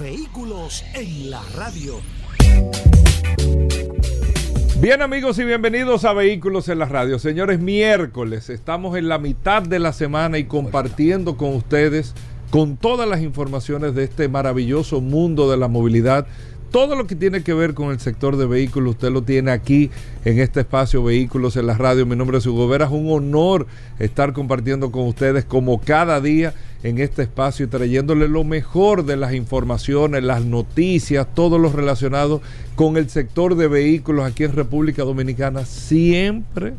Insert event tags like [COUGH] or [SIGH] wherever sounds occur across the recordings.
Vehículos en la radio. Bien amigos y bienvenidos a Vehículos en la Radio. Señores, miércoles estamos en la mitad de la semana y compartiendo con ustedes con todas las informaciones de este maravilloso mundo de la movilidad. Todo lo que tiene que ver con el sector de vehículos, usted lo tiene aquí en este espacio Vehículos en la Radio. Mi nombre es Hugo Vera. Es un honor estar compartiendo con ustedes como cada día en este espacio y trayéndole lo mejor de las informaciones, las noticias, todo lo relacionado con el sector de vehículos aquí en República Dominicana, siempre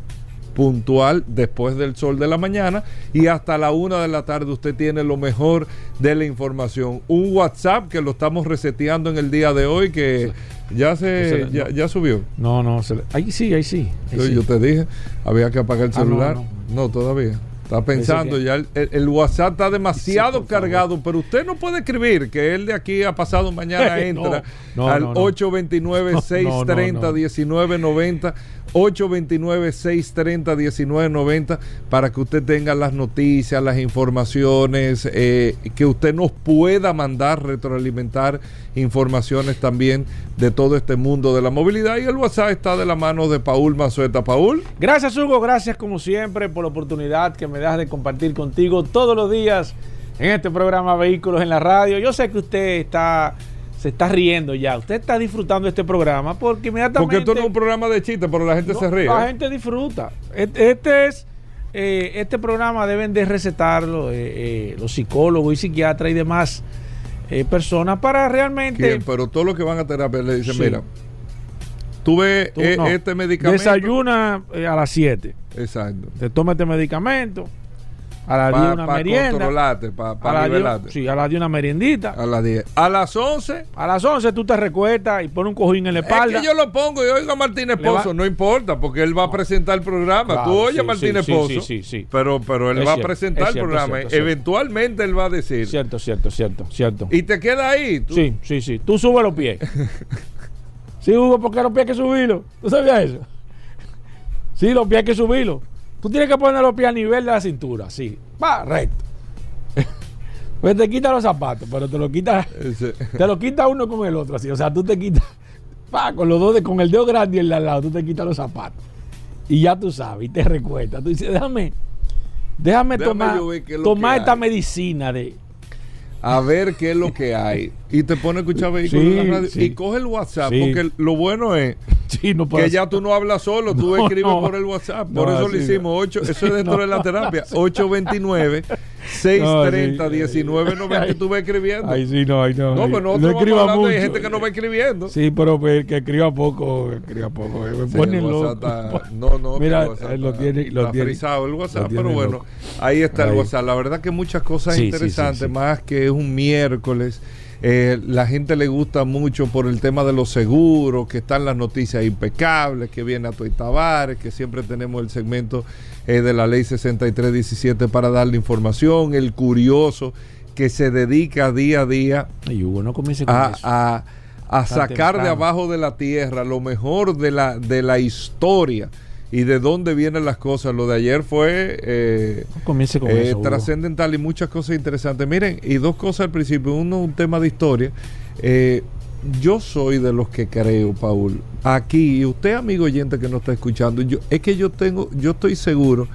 puntual después del sol de la mañana y hasta la una de la tarde usted tiene lo mejor de la información. Un WhatsApp que lo estamos reseteando en el día de hoy que ya se ya, subió. No, no, ahí sí, ahí sí. yo, te dije, había que apagar el ah, celular. no, todavía. Está pensando ya, el, WhatsApp está demasiado cargado, pero usted no puede escribir que él de aquí a pasado [LAUGHS] mañana entra al 829-630-1990. [LAUGHS] 829-630-1990 para que usted tenga las noticias, las informaciones, eh, que usted nos pueda mandar, retroalimentar informaciones también de todo este mundo de la movilidad. Y el WhatsApp está de la mano de Paul Mazueta. Paul. Gracias Hugo, gracias como siempre por la oportunidad que me das de compartir contigo todos los días en este programa Vehículos en la Radio. Yo sé que usted está se está riendo ya. Usted está disfrutando este programa porque inmediatamente. Porque esto no es un programa de chiste, pero la gente se ríe. La gente disfruta. Este, es. Eh, este programa deben de recetarlo eh, eh, los psicólogos y psiquiatras y demás personas para realmente. Pero todos los que van a terapia le dicen: Mira, tuve este medicamento. Desayuna a las 7. Exacto. Te toma este medicamento a las 10 una merienda. controlarte, para nivelarte. Sí, a las 10 una meriendita. A las 10. A las 11. A las 11 tú te recuestas y pones un cojín en la espalda. Es que yo lo pongo y oigo a Martínez Pozo, no importa, porque él va a presentar el programa. tú oyes a Martínez Pozo, sí, sí, sí, pero, pero él va a presentar el programa. Eventualmente él va a decir. Cierto, cierto, cierto, cierto. Y te queda ahí. Sí, sí, sí. Tú subes los pies. [LAUGHS] sí, Hugo, porque los pies hay que subirlos. ¿Tú sabías eso? Sí, los pies hay que subirlos. Tú tienes que poner los pies a nivel de la cintura, sí. Va, recto. [LAUGHS] pues te quita los zapatos, pero te lo quita, te lo quita uno con el otro, así. O sea, tú te quitas, va, con los dos, de, con el dedo grande y el de al lado, tú te quitas los zapatos. Y ya tú sabes, y te recuestas. Tú dices, déjame, déjame, tomar, tomar esta medicina de a ver qué es lo que hay. Y te pone a escuchar vehículos en la radio. Y coge el WhatsApp, porque lo bueno es [LAUGHS] que ya tú no hablas solo, tú [LAUGHS] escribes por el WhatsApp. Por eso lo hicimos. Ocho, eso es dentro de la terapia. [LAUGHS] 829 630 1990 tú vas escribiendo. Ay, sí, no, ay, no. No, pero no, no escriba mucho. Hay gente que no va escribiendo. Sí, pero pues, que escriba poco, escriba poco. Me ponen [LAUGHS] no, no, mira, lo tiene, lo tiene. el WhatsApp, pero bueno, ahí está el WhatsApp. La verdad que muchas cosas interesantes, más que es un miércoles. Eh, la gente le gusta mucho por el tema de los seguros, que están las noticias impecables, que viene a Toy Tavares, que siempre tenemos el segmento eh, de la ley 6317 para darle información, el curioso que se dedica día a día a, a, sacar de abajo de la tierra lo mejor de la, de la historia y de dónde vienen las cosas. Lo de ayer fue eh, eh trascendental y muchas cosas interesantes. Miren, y dos cosas al principio. Uno, un tema de historia. Eh, yo soy de los que creo, Paul, aquí, y usted, amigo oyente que nos está escuchando, yo, es que yo tengo, yo estoy seguro,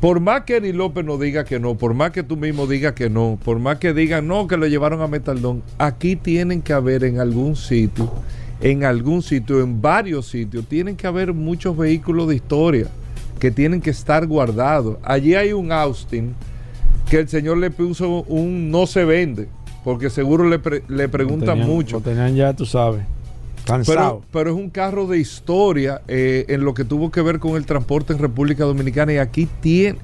por más que Eri López nos diga que no, por más que tú mismo digas que no, por más que digan no, que lo llevaron a Metaldón, aquí tienen que haber en algún sitio en algún sitio, en varios sitios, tienen que haber muchos vehículos de historia que tienen que estar guardados. Allí hay un Austin que el señor le puso un no se vende, porque seguro le, le preguntan mucho. Lo tenían ya, tú sabes. Pero, pero, es un carro de historia eh, en lo que tuvo que ver con el transporte en República Dominicana y aquí tiene,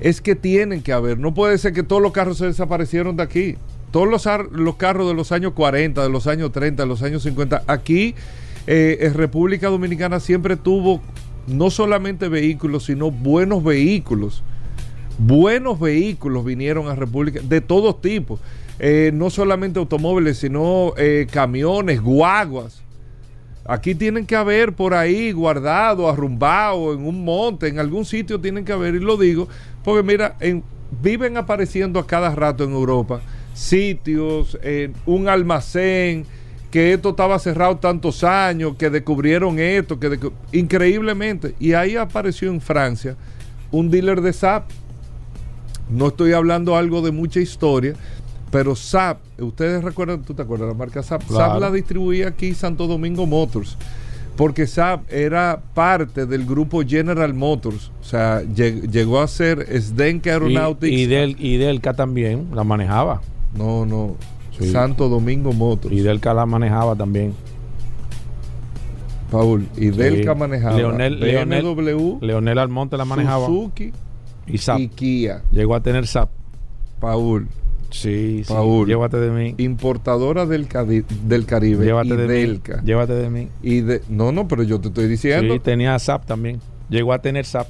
es que tienen que haber, no puede ser que todos los carros se desaparecieron de aquí. todos los, los carros de los años 40, de los años 30, de los años 50, aquí eh, en República Dominicana siempre tuvo no solamente vehículos, sino buenos vehículos. Buenos vehículos vinieron a República de todos tipos. Eh, no solamente automóviles, sino camiones, guaguas. Aquí tienen que haber por ahí guardado, arrumbado, en un monte, en algún sitio tienen que haber, y lo digo, porque mira, viven apareciendo a cada rato en Europa sitios, un almacén, que esto estaba cerrado tantos años, que descubrieron esto, que increíblemente. Y ahí apareció en Francia un dealer de SAP. No estoy hablando algo de mucha historia, pero SAP, ustedes recuerdan, tú te acuerdas la marca SAP, SAP la distribuía aquí Santo Domingo Motors, porque SAP era parte del grupo General Motors, o sea, llegó a ser Sdenka Aeronautics. Y, del, y Delca también la manejaba. No, no, Santo Domingo Motors. Y Delca la manejaba también. Paul, y Delca manejaba. Leonel, BMW, Leonel Almonte la manejaba. Suzuki y, y Kia. Llegó a tener SAP. Paul. Sí, Paul, Llévate de mí. Importadora del, del Caribe. Llévate y de Delca. Mí. Llévate de mí. Y de, no, no, pero yo te estoy diciendo. Sí, tenía SAP también. Llegó a tener SAP.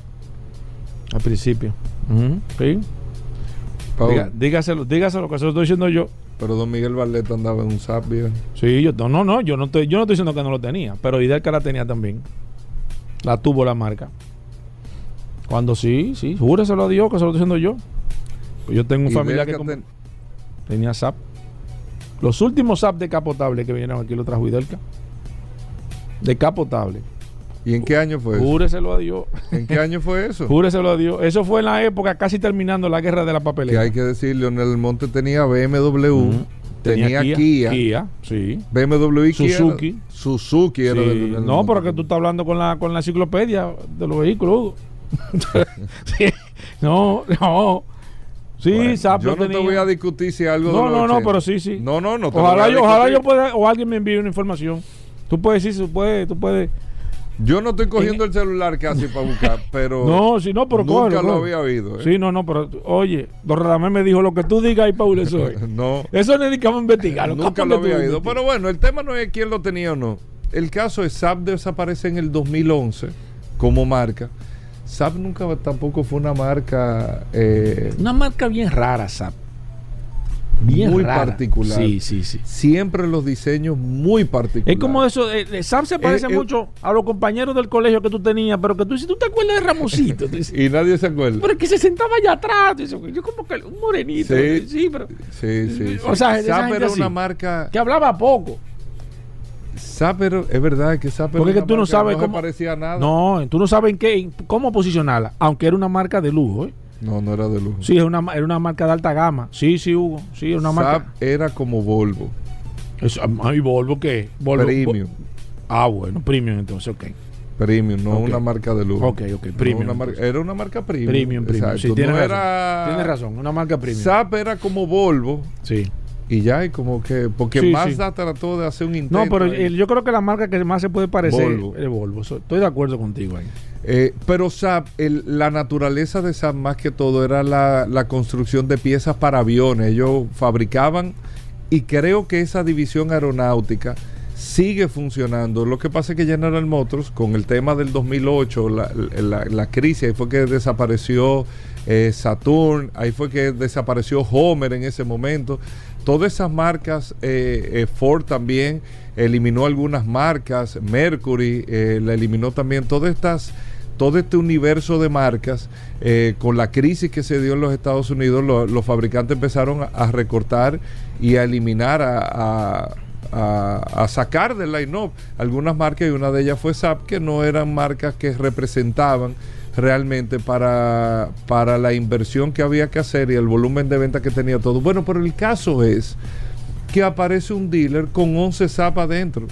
Al principio. Sí. Paul. dígaselo, dígaselo que se lo estoy diciendo yo. Pero Don Miguel Barleta andaba en un SAP, bien. Sí, yo no, no, yo no estoy, yo no estoy diciendo que no lo tenía, pero Idelca la tenía también. La tuvo la marca. Cuando sí, sí, júreselo a Dios que se lo estoy diciendo yo. Pues yo tengo un familiar que tenía SAP. Los últimos SAP de capotable que vinieron aquí lo trajo Idelca. De capotable. ¿Y en qué año fue eso? Júreselo a Dios. ¿En qué año fue eso? [LAUGHS] Júreselo a Dios. Eso fue en la época casi terminando la guerra de la papelera. Que hay que decir, Leonel Monte tenía BMW, tenía, Kia, Kia, sí. BMW y Suzuki. Suzuki era de No, pero que tú estás hablando con la, con la enciclopedia de los vehículos. [LAUGHS] No, no. Sí, bueno, Yo no te voy a discutir si algo. No, no, no, pero sí, sí. No, no, no. ojalá, yo, ojalá yo pueda, o alguien me envíe una información. Tú puedes decir, tú puedes, tú puedes yo no estoy cogiendo el celular casi para buscar, [LAUGHS] pero. No, si no, pero Nunca lo había oído. ¿eh? Sí, no, no, pero oye, Don Radamés me dijo lo que tú digas y Paul, eso es. [LAUGHS] no. Eso a investigar. Nunca lo había oído. Pero bueno, el tema no es quién lo tenía o no. El caso es SAP desaparece en el 2011 como marca. SAP nunca tampoco fue una marca. Eh, una marca bien rara, SAP muy particular. Sí, sí, sí. Siempre los diseños muy particulares. Es como eso, eh, eh Sam se parece eh, eh, mucho a los compañeros del colegio que tú tenías, pero que tú si tú te acuerdas de Ramosito. [LAUGHS] y nadie se acuerda. Pero que se sentaba allá atrás. Yo como que un morenito. Sí, sí, pero, sí, sí, O sea, Sam era una marca que hablaba poco. Zapper, es verdad que Zapper Porque que tú no sabes no cómo parecía nada. No, tú no sabes en qué, cómo posicionarla, aunque era una marca de lujo, ¿eh? No, no era de lujo. Sí, era una, era una marca de alta gama. Sí, sí, Hugo. Sí, era una marca. era como Volvo. Eso, ¿Y Volvo qué? Volvo, premium. ah, bueno, premium entonces, ok. Premium, no una marca de lujo. Ok, ok, premium. era una marca premium. Premium, premium. Sí, tienes, razón. razón, una marca premium. SAP era como Volvo. Sí. Y ya, y como que. Porque Mazda trató de hacer un intento. No, pero yo creo que la marca que más se puede parecer es Volvo. Estoy de acuerdo contigo ahí. Eh, pero SAP, la naturaleza de SAP más que todo era la, la, construcción de piezas para aviones. Ellos fabricaban y creo que esa división aeronáutica sigue funcionando. Lo que pasa es que General Motors, con el tema del 2008, la, la, la crisis, ahí fue que desapareció eh, Saturn, ahí fue que desapareció Homer en ese momento. Todas esas marcas, eh, eh, Ford también eliminó algunas marcas, Mercury la eliminó también, todas estas todo este universo de marcas, con la crisis que se dio en los Estados Unidos, los fabricantes empezaron a, recortar y a eliminar, a, a, sacar del line-up algunas marcas y una de ellas fue SAP, que no eran marcas que representaban realmente para, para la inversión que había que hacer y el volumen de venta que tenía todo. Bueno, pero el caso es que aparece un dealer con 11 SAP adentro.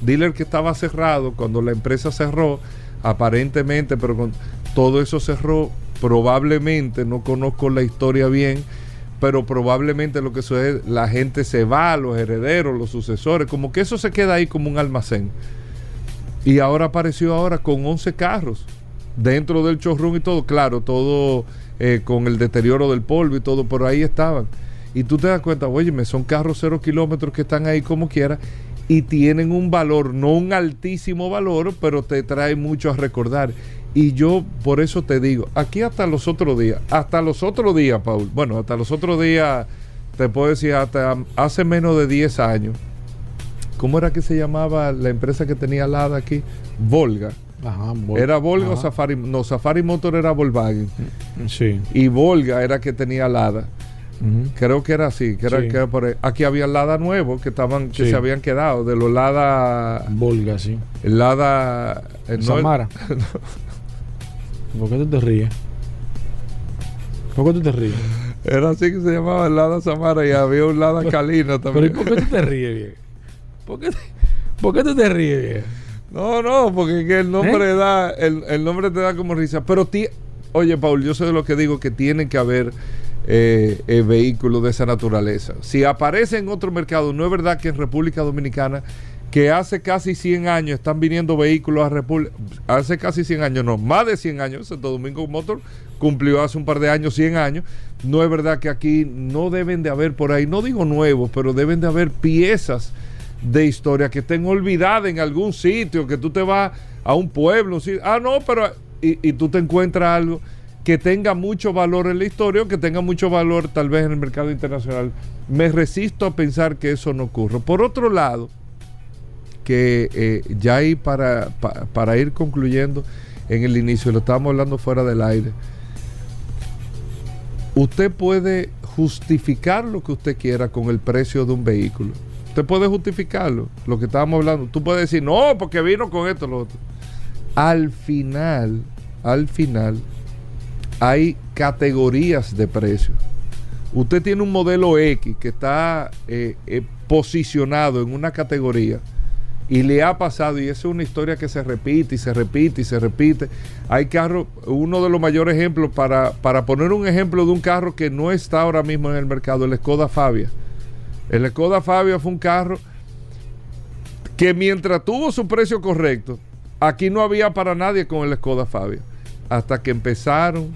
Dealer que estaba cerrado cuando la empresa cerró, aparentemente, pero con todo eso cerró, probablemente, no conozco la historia bien, pero probablemente lo que sucede, la gente se va, los herederos, los sucesores, como que eso se queda ahí como un almacén. Y ahora apareció ahora con 11 carros dentro del showroom y todo, claro, todo eh, con el deterioro del polvo y todo, por ahí estaban. y tú te das cuenta, oye, son carros cero kilómetros que están ahí como quiera y tienen un valor, no un altísimo valor, pero te trae mucho a recordar. Y yo por eso te digo, aquí hasta los otros días, hasta los otros días, Paul, bueno, hasta los otros días, te puedo decir, hasta hace menos de 10 años, ¿cómo era que se llamaba la empresa que tenía Lada aquí? Volga. Ajá, era Volga o Safari, no, Safari Motor era Volkswagen. Sí. Y Volga era que tenía Lada. Creo que era así, que era, que por aquí había Lada nuevos que estaban que se habían quedado de los Lada Volga, sí. El Lada eh, Samara. [LAUGHS] ¿Por qué tú te ríes? ¿Por qué tú te ríes? Era así que se llamaba el Lada Samara y había un Lada [LAUGHS] Calina también. ¿Pero por qué tú te ríes, bien? ¿Por qué, ¿Por qué tú te ríes, bien? No, no, porque el nombre ¿Eh? da, el, el, nombre te da como risa. Pero ti, oye, Paul, yo sé de lo que digo que tiene que haber eh, eh, vehículos de esa naturaleza. Si aparece en otro mercado, no es verdad que en República Dominicana, que hace casi 100 años están viniendo vehículos a República, hace casi 100 años, no, más de 100 años, Santo Domingo Motor cumplió hace un par de años 100 años, no es verdad que aquí no deben de haber por ahí, no digo nuevos, pero deben de haber piezas de historia que estén olvidadas en algún sitio, que tú te vas a un pueblo, ah, no, pero, y, y tú te encuentras algo que tenga mucho valor en la historia o que tenga mucho valor tal vez en el mercado internacional. Me resisto a pensar que eso no ocurra. Por otro lado, que eh, ya ahí para, para ir concluyendo en el inicio, lo estábamos hablando fuera del aire, usted puede justificar lo que usted quiera con el precio de un vehículo. Usted puede justificarlo, lo que estábamos hablando. Tú puedes decir, no, porque vino con esto, lo otro. Al final, al final, hay categorías de precios. Usted tiene un modelo X que está eh, eh, posicionado en una categoría y le ha pasado, y esa es una historia que se repite y se repite y se repite. Hay carros, uno de los mayores ejemplos, para, para poner un ejemplo de un carro que no está ahora mismo en el mercado, el Skoda Fabia. El Skoda Fabia fue un carro que mientras tuvo su precio correcto, aquí no había para nadie con el Skoda Fabia. Hasta que empezaron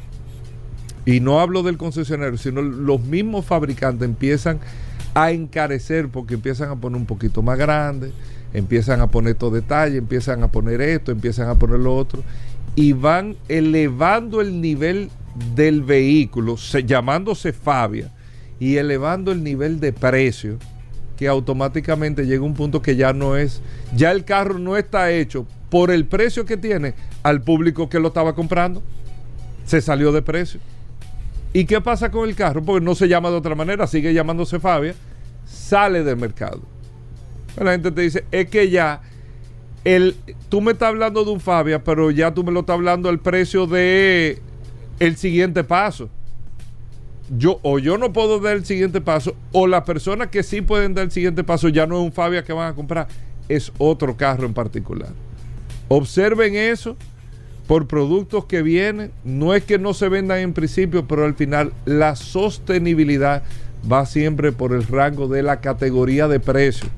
y no hablo del concesionario, sino los mismos fabricantes empiezan a encarecer porque empiezan a poner un poquito más grande, empiezan a poner estos detalles, empiezan a poner esto, empiezan a poner lo otro y van elevando el nivel del vehículo, llamándose Fabia, y elevando el nivel de precio, que automáticamente llega un punto que ya no es, ya el carro no está hecho por el precio que tiene al público que lo estaba comprando, se salió de precio. ¿Y qué pasa con el carro? Porque no se llama de otra manera, sigue llamándose Fabia, sale del mercado. La gente te dice, es que ya, el, tú me estás hablando de un Fabia, pero ya tú me lo estás hablando al precio de el siguiente paso. Yo, o yo no puedo dar el siguiente paso, o las personas que sí pueden dar el siguiente paso ya no es un Fabia que van a comprar, es otro carro en particular. Observen eso por productos que vienen, no es que no se vendan en principio, pero al final la sostenibilidad va siempre por el rango de la categoría de precio.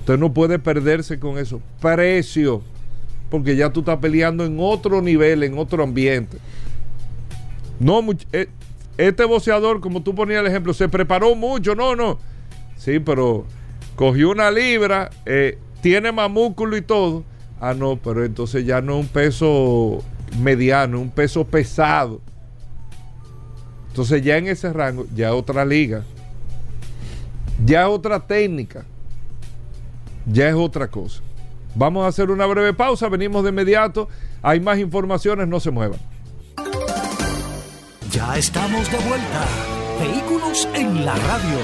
Usted no puede perderse con eso. Precio, porque ya tú estás peleando en otro nivel, en otro ambiente. No, eh, este boceador, como tú ponías el ejemplo, se preparó mucho, no, no. Sí, pero cogió una libra, eh, tiene más músculo y todo Ah, no, pero entonces ya no es un peso mediano, un peso pesado. Entonces ya en ese rango, ya otra liga. Ya es otra técnica. Ya es otra cosa. Vamos a hacer una breve pausa, venimos de inmediato. Hay más informaciones, no se muevan. Ya estamos de vuelta. Vehículos en la radio.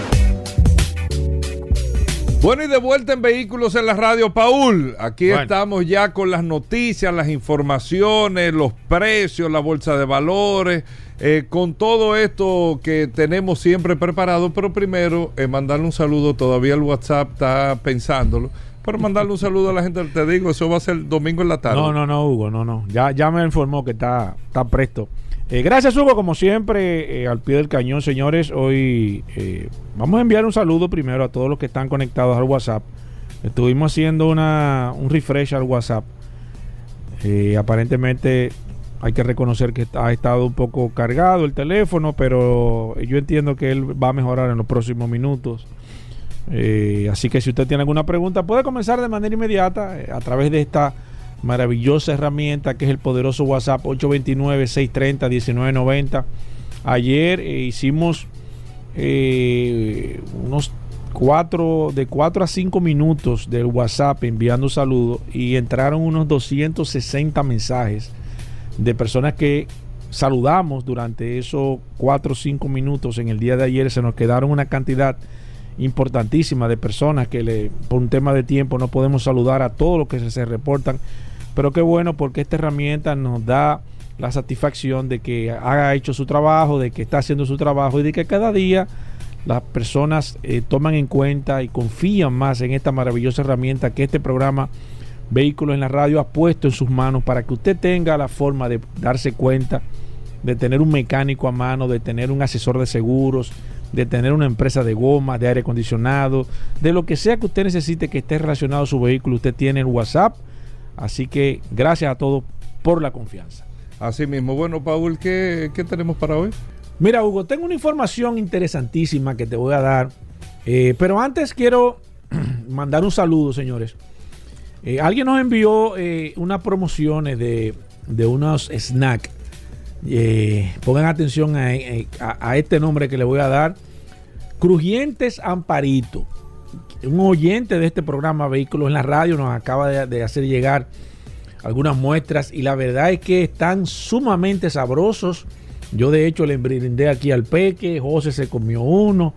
Bueno, y de vuelta en Vehículos en la Radio, Paul. Aquí estamos ya con las noticias, las informaciones, los precios, la bolsa de valores, eh, con todo esto que tenemos siempre preparado. Pero primero, eh, mandarle un saludo. Todavía el WhatsApp está pensándolo. Pero mandarle un saludo a la gente, te digo, eso va a ser domingo en la tarde. No, no, no, Hugo, no, no. Ya, ya me informó que está, está presto. Eh, gracias, Hugo, como siempre, eh, al pie del cañón, señores. Hoy eh, vamos a enviar un saludo primero a todos los que están conectados al WhatsApp. Estuvimos haciendo una, un refresh al WhatsApp. aparentemente Hay que reconocer que ha estado un poco cargado el teléfono, pero yo entiendo que él va a mejorar en los próximos minutos. Así que si usted tiene alguna pregunta, puede comenzar de manera inmediata a través de esta maravillosa herramienta que es el poderoso WhatsApp 829-630-1990. Ayer eh, hicimos unos cuatro, de 4 a 5 minutos del WhatsApp enviando saludos y entraron unos 260 mensajes de personas que saludamos durante esos 4 o 5 minutos en el día de ayer. Se nos quedaron una cantidad importantísima de personas que por un tema de tiempo no podemos saludar a todos los que se, reportan. Pero qué bueno porque esta herramienta nos da la satisfacción de que ha hecho su trabajo, de que está haciendo su trabajo y de que cada día las personas eh, toman en cuenta y confían más en esta maravillosa herramienta que este programa Vehículos en la Radio ha puesto en sus manos para que usted tenga la forma de darse cuenta, de tener un mecánico a mano, de tener un asesor de seguros, de tener una empresa de goma, de aire acondicionado, de lo que sea que usted necesite que esté relacionado a su vehículo, usted tiene el WhatsApp. Así que gracias a todos por la confianza. Así mismo. Bueno, Paul, ¿qué, tenemos para hoy? Mira, Hugo, tengo una información interesantísima que te voy a dar. Eh, pero antes quiero [CLEARS THROAT] mandar un saludo, señores. Eh, alguien nos envió eh, unas promociones de, de unos snacks pongan atención a, este nombre que le voy a dar. Crujientes Amparito. Un oyente de este programa Vehículos en la Radio nos acaba de, hacer llegar algunas muestras y la verdad es que están sumamente sabrosos. Yo de hecho le brindé aquí al Peque, José se comió uno.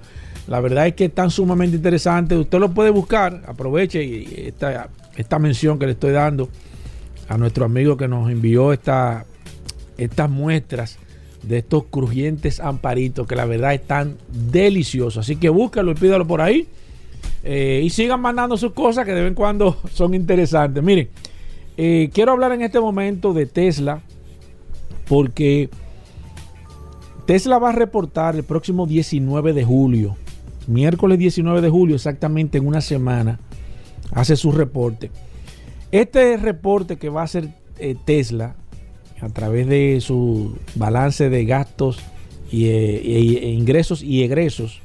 La verdad es que están sumamente interesantes. Usted lo puede buscar. Aproveche esta, esta mención que le estoy dando a nuestro amigo que nos envió esta estas muestras de estos crujientes amparitos que la verdad están deliciosos. Así que búscalo y pídalo por ahí. Eh, y sigan mandando sus cosas que de vez en cuando [LAUGHS] son interesantes. Miren, eh, quiero hablar en este momento de Tesla porque Tesla va a reportar el próximo 19 de julio, miércoles 19 de julio, exactamente en una semana, hace su reporte. Este reporte que va a hacer eh, Tesla a través de su balance de gastos y, e ingresos y egresos,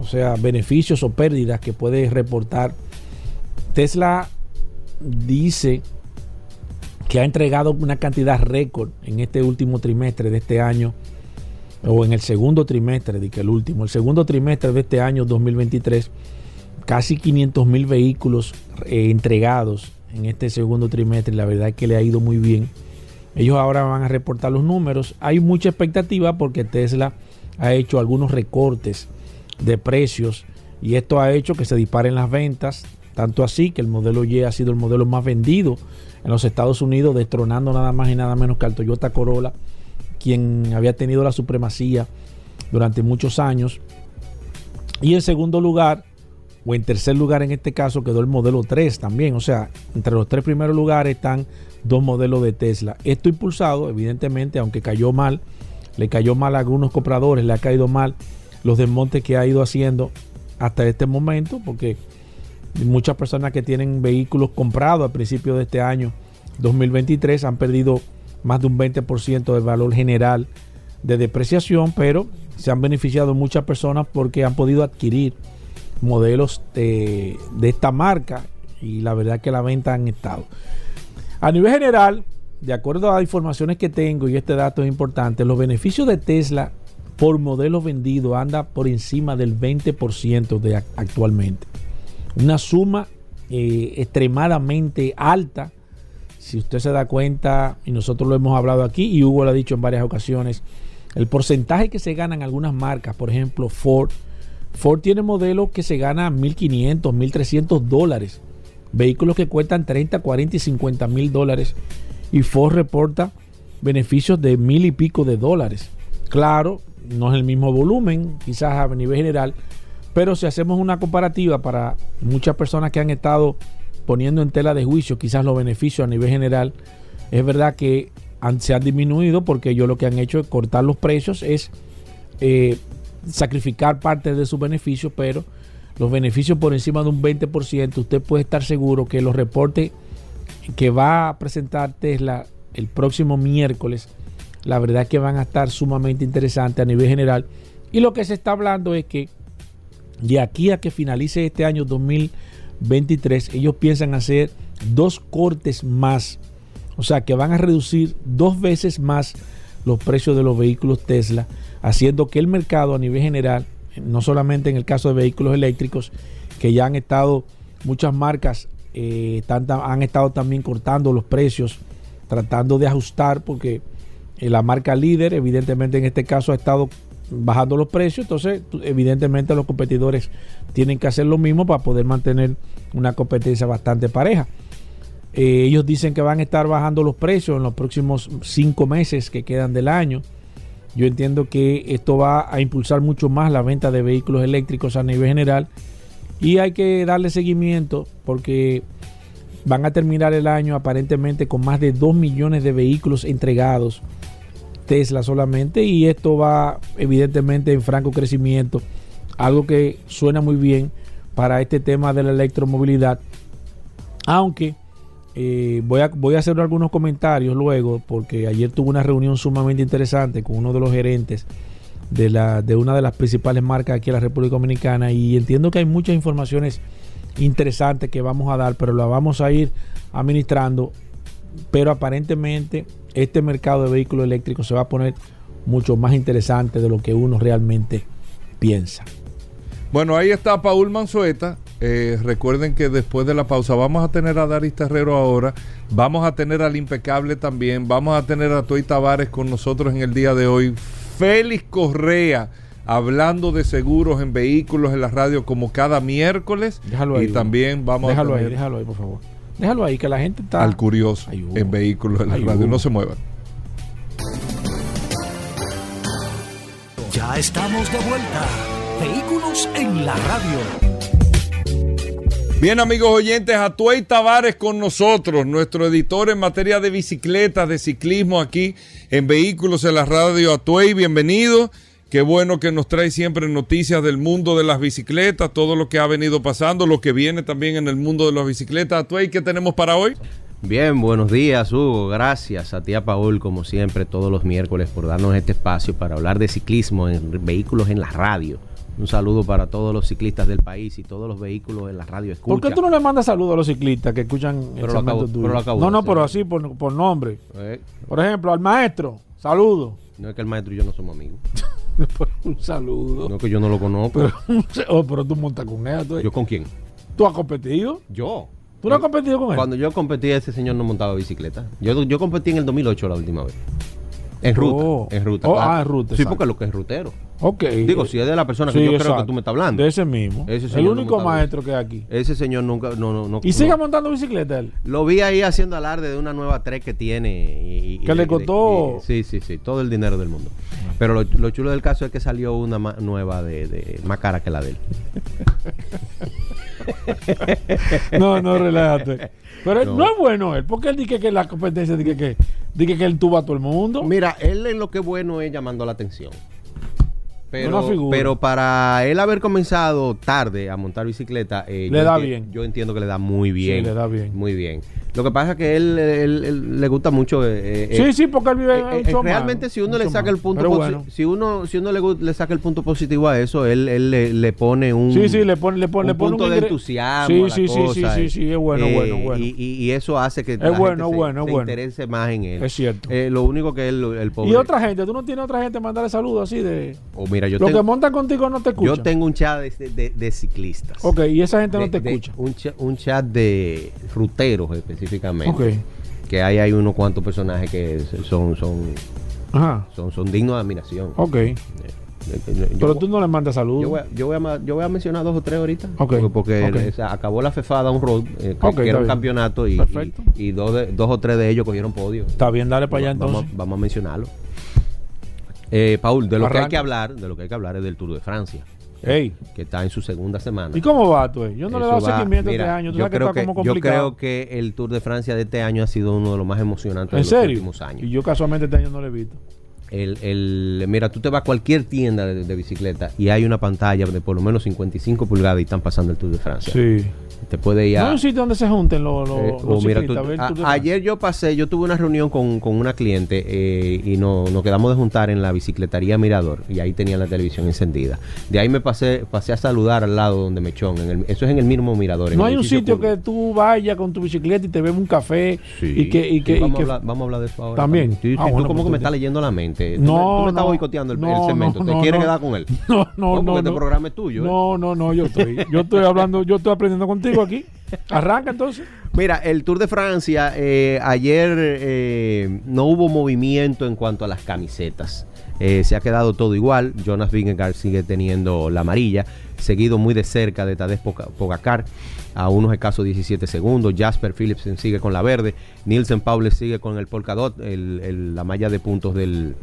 o sea, beneficios o pérdidas que puede reportar. Tesla dice que ha entregado una cantidad récord en este último trimestre de este año, o en el segundo trimestre, de que el último, el segundo trimestre de este año 2023, casi 500 mil vehículos eh, entregados en este segundo trimestre. La verdad es que le ha ido muy bien ellos ahora van a reportar los números. Hay mucha expectativa porque Tesla ha hecho algunos recortes de precios y esto ha hecho que se disparen las ventas. Tanto así que el modelo Y ha sido el modelo más vendido en los Estados Unidos, destronando nada más y nada menos que al Toyota Corolla, quien había tenido la supremacía durante muchos años. Y en segundo lugar, o en tercer lugar en este caso, quedó el modelo 3 también. O sea, entre los tres primeros lugares están dos modelos de Tesla. Esto impulsado, evidentemente, aunque cayó mal, le cayó mal a algunos compradores, le ha caído mal los desmontes que ha ido haciendo hasta este momento, porque muchas personas que tienen vehículos comprados a principios de este año 2023 han perdido más de un 20% del valor general de depreciación, pero se han beneficiado muchas personas porque han podido adquirir modelos de, esta marca y la verdad que la venta han estado. A nivel general, de acuerdo a informaciones que tengo, y este dato es importante, los beneficios de Tesla por modelo vendido anda por encima del 20% de actualmente. Una suma eh, extremadamente alta. Si usted se da cuenta, y nosotros lo hemos hablado aquí, y Hugo lo ha dicho en varias ocasiones, el porcentaje que se gana en algunas marcas, por ejemplo Ford, Ford tiene modelos que se ganan 1.500, 1.300 dólares vehículos que cuestan 30, 40 y 50 mil dólares y Ford reporta beneficios de mil y pico de dólares. Claro, no es el mismo volumen, quizás a nivel general, pero si hacemos una comparativa para muchas personas que han estado poniendo en tela de juicio quizás los beneficios a nivel general, es verdad que se han disminuido porque ellos lo que han hecho es cortar los precios, es eh, sacrificar parte de sus beneficios, pero los beneficios por encima de un 20%, usted puede estar seguro que los reportes que va a presentar Tesla el próximo miércoles, la verdad es que van a estar sumamente interesantes a nivel general. Y lo que se está hablando es que de aquí a que finalice este año 2023, ellos piensan hacer dos cortes más. O sea, que van a reducir dos veces más los precios de los vehículos Tesla, haciendo que el mercado a nivel general, no solamente en el caso de vehículos eléctricos, que ya han estado muchas marcas eh, han estado también cortando los precios, tratando de ajustar, porque la marca líder, evidentemente en este caso, ha estado bajando los precios, entonces evidentemente los competidores tienen que hacer lo mismo para poder mantener una competencia bastante pareja. Eh, ellos dicen que van a estar bajando los precios en los próximos cinco meses que quedan del año. Yo entiendo que esto va a impulsar mucho más la venta de vehículos eléctricos a nivel general y hay que darle seguimiento porque van a terminar el año aparentemente con más de 2 millones de vehículos entregados Tesla solamente y esto va evidentemente en franco crecimiento, algo que suena muy bien para este tema de la electromovilidad, aunque eh, voy, a, voy a hacer algunos comentarios luego porque ayer tuve una reunión sumamente interesante con uno de los gerentes de, la, de una de las principales marcas aquí en la República Dominicana y entiendo que hay muchas informaciones interesantes que vamos a dar, pero la vamos a ir administrando. Pero aparentemente este mercado de vehículos eléctricos se va a poner mucho más interesante de lo que uno realmente piensa. Bueno, ahí está Paul Manzueta. Eh, recuerden que después de la pausa vamos a tener a Daris Terrero ahora, vamos a tener al Impecable también, vamos a tener a Toy Tavares con nosotros en el día de hoy. Félix Correa hablando de seguros en vehículos en la radio como cada miércoles. Déjalo ahí. Y también vamos déjalo a ahí, déjalo ahí, por favor. Déjalo ahí, que la gente está. Al curioso en vehículos en la radio. No se muevan. Ya estamos de vuelta. Vehículos en la radio. Bien, amigos oyentes, Atuey Tavares con nosotros, nuestro editor en materia de bicicletas, de ciclismo aquí en Vehículos en la Radio. Atuey, bienvenido. Qué bueno que nos trae siempre noticias del mundo de las bicicletas, todo lo que ha venido pasando, lo que viene también en el mundo de las bicicletas. Atuey, ¿qué tenemos para hoy? Bien, buenos días, Hugo. Gracias a ti, a Paul, como siempre, todos los miércoles por darnos este espacio para hablar de ciclismo en vehículos en la radio. Un saludo para todos los ciclistas del país y todos los vehículos en la radio escucha. ¿Por qué tú no le mandas saludos a los ciclistas que escuchan el segmento tuyo? no, no, pero así por, nombre. Eh. Por ejemplo, al maestro, saludo. No es que el maestro y yo no somos amigos. [LAUGHS] [LAUGHS] un saludo. No que yo no lo conozco. Pero, [LAUGHS] oh, pero tú montas con él. ¿Yo con quién? ¿Tú has competido? Yo. ¿Tú no has competido con él? Cuando yo competí, ese señor no montaba bicicleta. Yo, yo competí en el 2008 la última vez. En ruta. Oh. En ruta. Oh, ah, en ruta. Sí, porque lo que es rutero. Ok. Digo, si es de la persona que yo creo que tú me estás hablando. De ese mismo. el único maestro que hay aquí. Ese señor nunca. No, no, no, ¿Y sigue montando bicicleta él? Lo vi ahí haciendo alarde de una nueva trek que tiene. Y, que le costó. sí, sí, sí. Todo el dinero del mundo. Pero lo, chulo del caso es que salió una nueva de, de, más cara que la de él. [LAUGHS] [LAUGHS] no, no, relájate. Pero no. es bueno él, porque él dice que la competencia dice que, dice que él tuvo a todo el mundo. Mira, él en lo que es bueno es llamando la atención. Pero, pero para él haber comenzado tarde a montar bicicleta, eh, le da bien. Yo entiendo que le da muy bien. Sí, le da bien. Muy bien. Lo que pasa es que él, él, le gusta mucho. Eh, eh, sí, sí, porque él vive eh, Realmente, si uno le saca el punto si uno si uno le, le, saca el punto positivo a eso, él, él le, pone un. Sí, sí, le pone, le pone, un punto de entusiasmo. Sí, sí, sí, sí, sí, sí, es bueno, bueno, bueno. Y, y, eso hace que es la bueno, gente bueno, se, se interese más en él. Es cierto. lo único que él, el pobre. Y otra gente, tú no tienes otra gente mandarle saludos así de. O mira, yo Lo que montan contigo no te escucha. Yo tengo un chat de, de, ciclistas. Ok, y esa gente no te escucha. Un, un chat de ruteros específicamente. Ok que hay, hay unos cuantos personajes que son son, son, son dignos de admiración. Ok. Eh, eh, Pero tú no le mandas saludos. Yo voy, a, yo, voy a, yo voy a mencionar dos o tres ahorita. Porque, acabó la FEFADA un road, eh, que era un campeonato, y, y, dos, de, dos o tres de ellos cogieron podio. Está bien, dale para allá entonces. Vamos, vamos a mencionarlo. Paul, de lo que hay que hablar, de lo que hay que hablar es del Tour de Francia que está en su segunda semana. ¿Y cómo va tú? Yo no le he dado seguimiento este año. yo, creo que, yo creo que el Tour de Francia de este año ha sido uno de los más emocionantes de los últimos años. Y yo casualmente este año no lo he visto. El, el, mira, tú te vas a cualquier tienda de, bicicleta y hay una pantalla de por lo menos 55 pulgadas y están pasando el Tour de Francia. Sí. Te puede ir a... No hay un sitio donde se junten los, los, eh, oh, Ayer yo pasé, yo tuve una reunión con, una cliente eh, y no, nos quedamos de juntar en la bicicletaría Mirador y ahí tenía la televisión encendida. De ahí me pasé pasé a saludar al lado donde me En el, eso es en el mismo Mirador. No hay un sitio que tú vayas con tu bicicleta y te bebes un café y que... Y que, vamos, a hablar, vamos, a hablar, de eso ahora. También. Ah, tú como que me estás leyendo la mente. No, tú me, estás boicoteando el, no, segmento. ¿Te quieres quedar con él? No, no, no. este programa es tuyo. ¿eh? No, no, no. Yo estoy, yo estoy hablando, yo estoy aprendiendo contigo aquí. Arranca entonces. Mira, el Tour de Francia, eh, ayer eh, no hubo movimiento en cuanto a las camisetas. Eh, se ha quedado todo igual. Jonas Vingegaard sigue teniendo la amarilla, seguido muy de cerca de Tadej Pogacar a unos escasos 17 segundos. Jasper Philipsen sigue con la verde. Nielsen Paule sigue con el Polkadot, la malla de puntos del,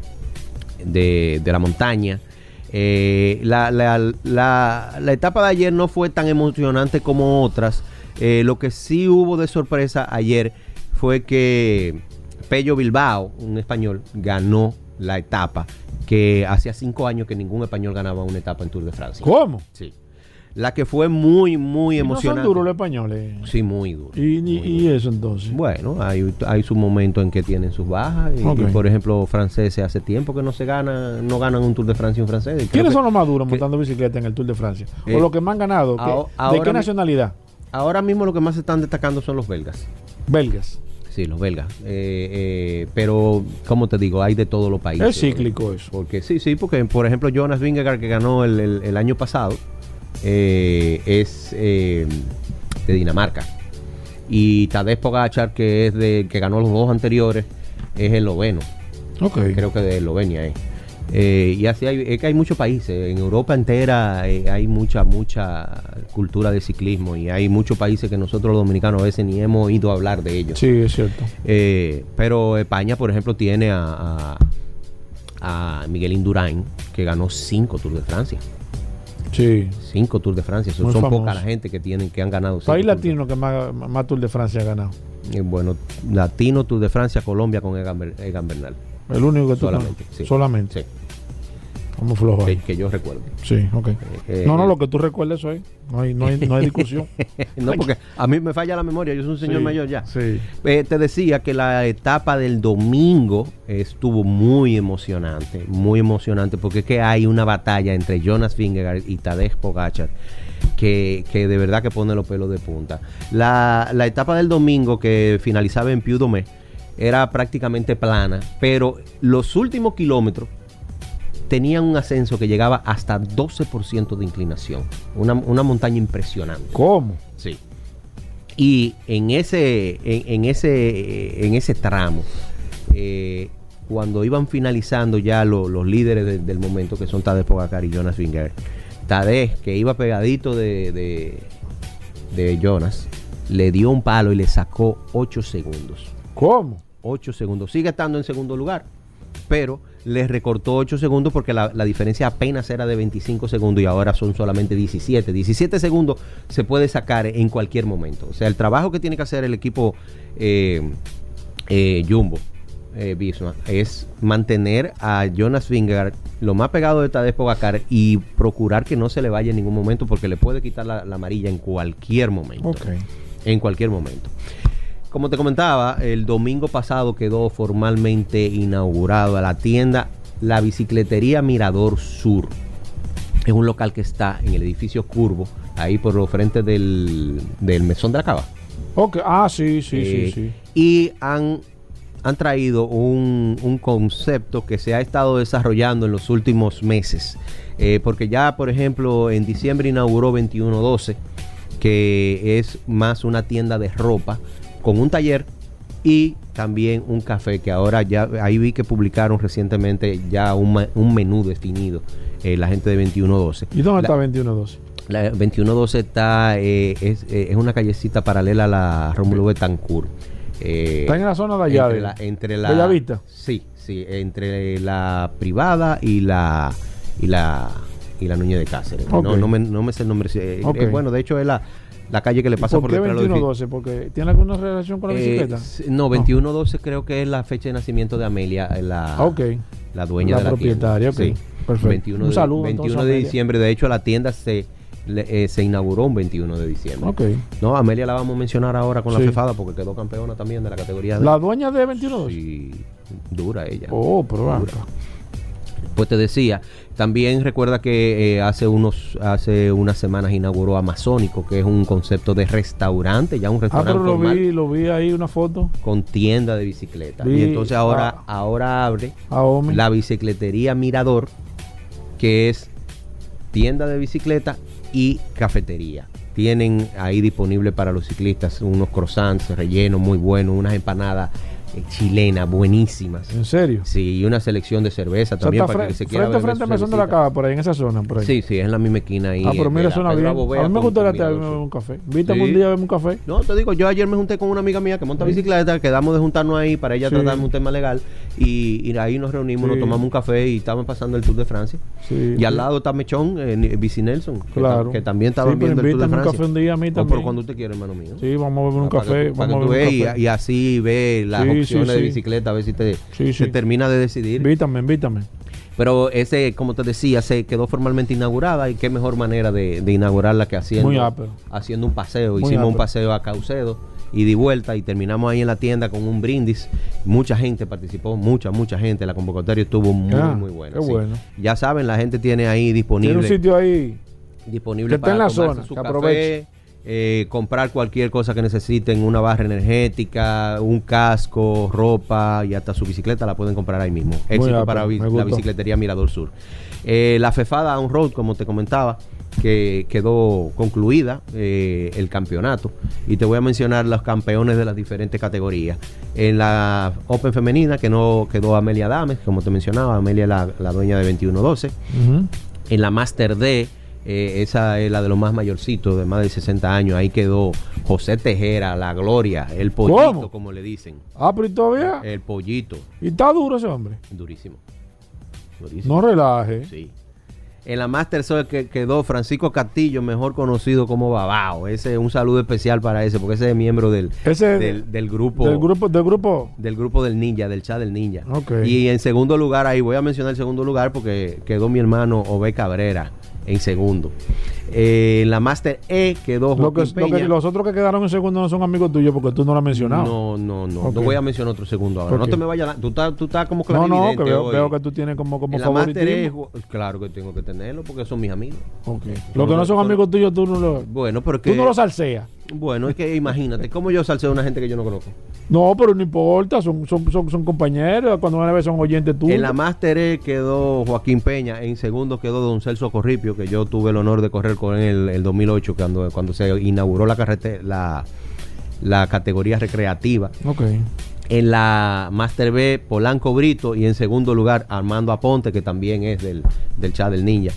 de, la montaña. La, la, etapa de ayer no fue tan emocionante como otras. Eh, lo que sí hubo de sorpresa ayer fue que Pello Bilbao, un español, ganó la etapa que hacía cinco años que ningún español ganaba una etapa en Tour de Francia. ¿Cómo? Sí. La que fue muy, muy emocionante. ¿No son duros los españoles? Sí, muy duros. ¿Y, eso entonces? Bueno, hay, hay su momento en que tienen sus bajas. Y, por ejemplo, franceses hace tiempo que no se gana, no ganan un Tour de Francia un francés. ¿Quiénes son los más duros montando bicicleta en el Tour de Francia? ¿O eh, los que más han ganado? ¿De qué nacionalidad? ahora mismo lo que más se están destacando son los belgas. Belgas. Sí, los belgas. Eh, eh, pero, como te digo, hay de todos los países. Es cíclico eso. Porque sí, sí, porque por ejemplo Jonas Vingegaard que ganó el, año pasado eh, es de Dinamarca. Y Tadej Pogachar que es de que ganó los dos anteriores es esloveno. Okay. Creo que de Eslovenia es. Eh, y así hay, es que hay muchos países, en Europa entera eh, hay mucha, mucha cultura de ciclismo y hay muchos países que nosotros los dominicanos a veces ni hemos oído hablar de ellos. Sí, es cierto. Eh, pero España, por ejemplo, tiene a, a, Miguel Indurain, que ganó cinco Tours de Francia. Sí. Cinco Tours de Francia. son pocas la gente que tienen que han ganado. País latino que más, más Tour de Francia ha ganado. bueno, latino Tour de Francia, Colombia con Egan, Bernal. El único que tú Solamente. Sí. Solamente. Sí. Como flojo ahí. Que, yo recuerdo. Sí, ok. Eh, eh, no, no, lo que tú recuerdes eso No hay, no hay, no hay discusión. [LAUGHS] no, porque a mí me falla la memoria. Yo soy un señor mayor ya. Sí. Eh, te decía que la etapa del domingo estuvo muy emocionante. Muy emocionante porque es que hay una batalla entre Jonas Vingegaard y Tadej Pogacar. Que, que, de verdad que pone los pelos de punta. La, la etapa del domingo que finalizaba en Piu Domé era prácticamente plana, pero los últimos kilómetros tenían un ascenso que llegaba hasta 12% de inclinación. Una, montaña impresionante. ¿Cómo? Sí. Y en ese, en, ese, en ese tramo, eh, cuando iban finalizando ya los líderes del momento, que son Tadej Pogacar y Jonas Winger, Tadej, que iba pegadito de, de, de Jonas, le dio un palo y le sacó 8 segundos. ¿Cómo? 8 segundos. Sigue estando en segundo lugar, pero le recortó 8 segundos porque la, diferencia apenas era de 25 segundos y ahora son solamente 17. 17 segundos se puede sacar en cualquier momento. O sea, el trabajo que tiene que hacer el equipo eh, eh, Jumbo eh, es mantener a Jonas Vingegaard lo más pegado de Tadej Pogacar y procurar que no se le vaya en ningún momento porque le puede quitar la, amarilla en cualquier momento. En cualquier momento. Como te comentaba, el domingo pasado quedó formalmente inaugurado la tienda La Bicicletería Mirador Sur. Es un local que está en el edificio Curvo, ahí por los frentes del, del Mesón de la Cava. Okay. Ah, sí, sí, sí, eh, sí. Y han, han traído un, concepto que se ha estado desarrollando en los últimos meses. Eh, porque ya, por ejemplo, en diciembre inauguró 2112, que es más una tienda de ropa con un taller y también un café, que ahora ya ahí vi que publicaron recientemente ya un, un menú definido, eh, la gente de 2112. ¿Y dónde está 2112? La 2112 está, eh, es, eh, es, una callecita paralela a la Rómulo Betancourt. está en la zona de allá. Entre la, entre la Vista. Sí, sí, entre la privada y la y la y la Nuña de Cáceres. No, no, me, no me sé el nombre. bueno, de hecho es la la calle que le pasa por, por qué 2112? ¿Porque tiene alguna relación con la eh, bicicleta? no, 2112 creo que es la fecha de nacimiento de Amelia, eh, la, la dueña de la propietaria. Sí. Perfecto. Un saludo. 21 de diciembre, de hecho la tienda se eh, se inauguró un 21 de diciembre. Ok. No, Amelia la vamos a mencionar ahora con la fefada porque quedó campeona también de la categoría de... ¿La dueña de 21? Sí, dura ella. Oh, pero Pues te decía, también recuerda que eh, hace unos hace unas semanas inauguró Amazónico, que es un concepto de restaurante, ya un restaurante ah, pero lo vi, lo vi ahí una foto con tienda de bicicleta. y entonces ahora ahora abre la bicicletería Mirador, que es tienda de bicicleta y cafetería. Tienen ahí disponible para los ciclistas unos croissants rellenos muy buenos, unas empanadas chilenas buenísimas. ¿En serio? Sí, y una selección de cerveza también para que se quiera frente, frente a Mesón de la Cava, por ahí en esa zona, por ahí. Sí, sí, es en la misma esquina ahí. Ah, pero mira, suena bien. A mí me gustaría tener un café. Invítame un día a verme un café. No, te digo, yo ayer me junté con una amiga mía que monta bicicleta, quedamos de juntarnos ahí para ella tratarme un tema legal y, ahí nos reunimos, nos tomamos un café y estábamos pasando el Tour de Francia. y al lado está Mechón, eh, Bici Nelson, que, claro. que también estaban viendo el Tour de Francia. un café un día a mí también. por cuando usted quiera, hermano mío. Sí, vamos a beber un café. vamos a beber un Y, así ve las opciones de bicicleta a ver si te se termina de decidir. Invítame, invítame. Pero ese, como te decía, se quedó formalmente inaugurada y qué mejor manera de, inaugurarla que haciendo, haciendo un paseo. Hicimos un paseo a Caucedo y di vuelta y terminamos ahí en la tienda con un brindis. Mucha gente participó, mucha, mucha gente. La convocatoria estuvo muy, ah, muy buena. bueno. Ya saben, la gente tiene ahí disponible. Tiene un sitio ahí disponible para en la zona, su café, eh, comprar cualquier cosa que necesiten, una barra energética, un casco, ropa y hasta su bicicleta la pueden comprar ahí mismo. Éxito para la bicicletería Mirador Sur. Eh, la Fefada On Road, como te comentaba, que quedó concluida eh, el campeonato. Y te voy a mencionar los campeones de las diferentes categorías. En la Open femenina, que no quedó Amelia Dames, como te mencionaba, Amelia la, la dueña de 21-12. En la Master D eh, esa es la de los más mayorcitos, de más de 60 años. Ahí quedó José Tejera, la gloria, el pollito, como le dicen. Ah, pero todavía? El pollito. ¿Y está duro ese hombre? Durísimo. No relaje. Sí. En la Master Soul que quedó Francisco Castillo, mejor conocido como Babao. Ese un saludo especial para ese, porque ese es miembro del, del, grupo. Del grupo, del grupo. Del grupo del ninja, del chat del ninja. Okay. Y en segundo lugar, ahí voy a mencionar el segundo lugar porque quedó mi hermano Ove Cabrera en segundo. Eh, la Master E quedó lo que, Los otros que quedaron en segundo no son amigos tuyos porque tú no lo has mencionado. No, no, no. No voy a mencionar otro segundo ahora. No te me vayas. Tú estás, tú estás como No, no, que veo, que tú tienes como, como la Master E, claro que tengo que tenerlo porque son mis amigos. Okay. Los que no son amigos tuyos, tú no lo. Bueno, porque. Tú no los salseas. Bueno, es que imagínate, ¿cómo yo salseo a una gente que yo no conozco? No, pero no importa, son, son, son, compañeros, cuando van a ver son oyentes tuyos. En la Master E quedó Joaquín Peña, en segundo quedó Don Celso Corripio, que yo tuve el honor de correr con él el 2008, cuando, cuando se inauguró la, carretera, la, categoría recreativa. Okay. En la Master B, Polanco Brito, y en segundo lugar, Armando Aponte, que también es del, del chat del Ninja.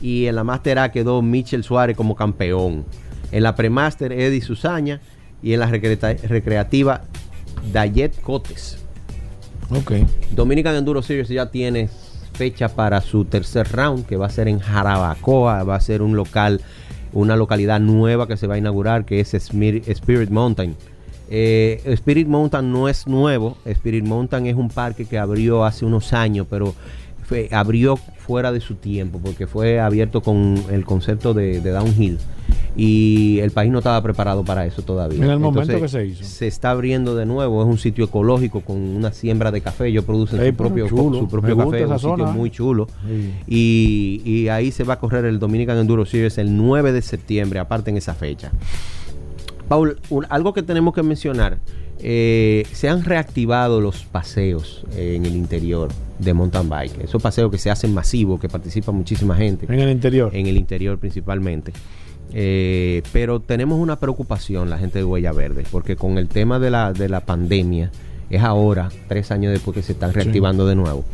Y en la Master A quedó Michel Suárez como campeón. En la Premaster, Eddie Susaña. Y en la recreativa, Dayet Cotes. Ok. Dominican Enduro Series ya tiene fecha para su tercer round, que va a ser en Jarabacoa. Va a ser un local, una localidad nueva que se va a inaugurar, que es Spirit Mountain. Eh, Spirit Mountain no es nuevo. Spirit Mountain es un parque que abrió hace unos años, pero abrió fuera de su tiempo, porque fue abierto con el concepto de, downhill. Y el país no estaba preparado para eso todavía. En el momento que se hizo. Se está abriendo de nuevo, es un sitio ecológico con una siembra de café. Ellos producen su propio, su propio café, un sitio muy chulo. Y, ahí se va a correr el Dominican Enduro Series el 9 de septiembre, aparte en esa fecha. Paul, algo que tenemos que mencionar eh, se han reactivado los paseos en el interior de mountain bike. Esos paseos que se hacen masivos, que participa muchísima gente. En el interior. En el interior principalmente. Eh, pero tenemos una preocupación la gente de Huella Verde, porque con el tema de la, de la pandemia, es ahora, tres años después que se están reactivando de nuevo.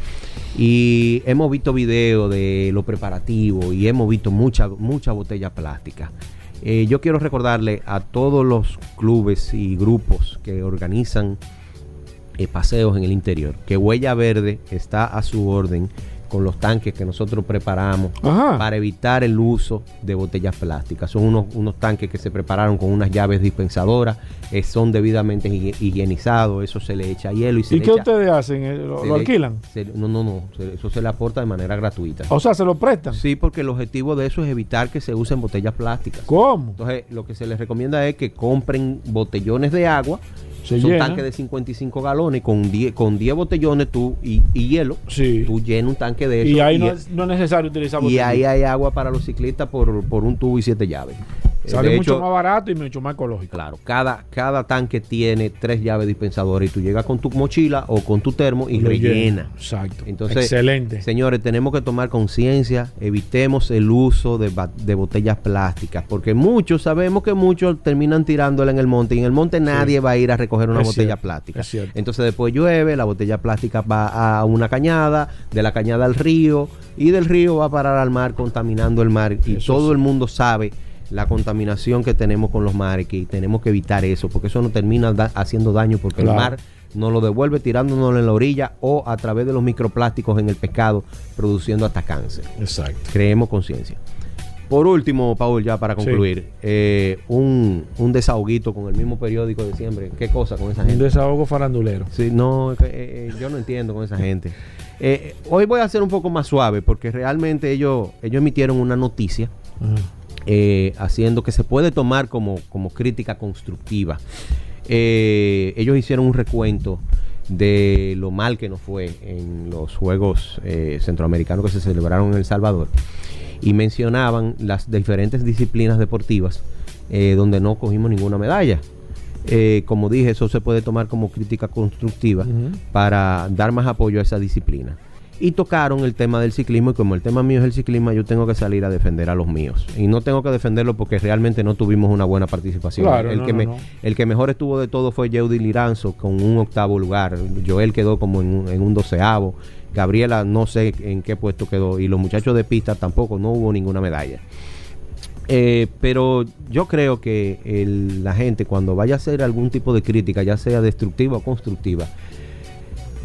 Y hemos visto videos de lo preparativo y hemos visto mucha, mucha botella plástica. Eh, yo quiero recordarle a todos los clubes y grupos que organizan eh, paseos en el interior que Huella Verde está a su orden con los tanques que nosotros preparamos para evitar el uso de botellas plásticas. Son unos, unos tanques que se prepararon con unas llaves dispensadoras, eh, son debidamente higienizados, eso se le echa hielo y se ¿Y qué ustedes hacen? Eh, ¿Lo, alquilan? no, no, no, eso se le aporta de manera gratuita. O sea, ¿se lo prestan? Sí, porque el objetivo de eso es evitar que se usen botellas plásticas. ¿Cómo? Entonces, lo que se les recomienda es que compren botellones de agua es un tanque de 55 galones con 10, con 10 botellones tú y, hielo. Sí. Tú llenas un tanque de eso. Y ahí no, es, no, es, necesario utilizar botellones. Y ahí hay agua para los ciclistas por, por un tubo y siete llaves. Sale mucho más barato y mucho más ecológico. Claro, cada, cada tanque tiene tres llaves dispensadoras y tú llegas con tu mochila o con tu termo y rellena. Exacto. Entonces, Excelente. Señores, tenemos que tomar conciencia, evitemos el uso de, de, botellas plásticas, porque muchos, sabemos que muchos terminan tirándola en el monte y en el monte nadie va a ir a recoger una botella plástica. Entonces después llueve, la botella plástica va a una cañada, de la cañada al río y del río va a parar al mar contaminando el mar y todo el mundo sabe la contaminación que tenemos con los mares, que tenemos que evitar eso, porque eso no termina haciendo daño, porque el mar nos lo devuelve tirándonos en la orilla o a través de los microplásticos en el pescado, produciendo hasta cáncer. Exacto. Creemos conciencia. Por último, Paul, ya para concluir, eh, un, un, desahoguito con el mismo periódico de siempre. ¿Qué cosa con esa gente? Un desahogo farandulero. Sí, no, eh, eh, yo no entiendo con esa gente. hoy voy a ser un poco más suave porque realmente ellos, ellos emitieron una noticia eh, haciendo que se puede tomar como, como crítica constructiva. Eh, ellos hicieron un recuento de lo mal que nos fue en los Juegos eh, Centroamericanos que se celebraron en El Salvador y mencionaban las diferentes disciplinas deportivas donde no cogimos ninguna medalla. como dije, eso se puede tomar como crítica constructiva para dar más apoyo a esa disciplina y tocaron el tema del ciclismo y como el tema mío es el ciclismo, yo tengo que salir a defender a los míos. Y no tengo que defenderlo porque realmente no tuvimos una buena participación. el, que el que mejor estuvo de todo fue Yeudi Liranzo con un octavo lugar. Joel quedó como en, un doceavo. Gabriela no sé en qué puesto quedó. Y los muchachos de pista tampoco, no hubo ninguna medalla. Eh, pero yo creo que la gente cuando vaya a hacer algún tipo de crítica, ya sea destructiva o constructiva,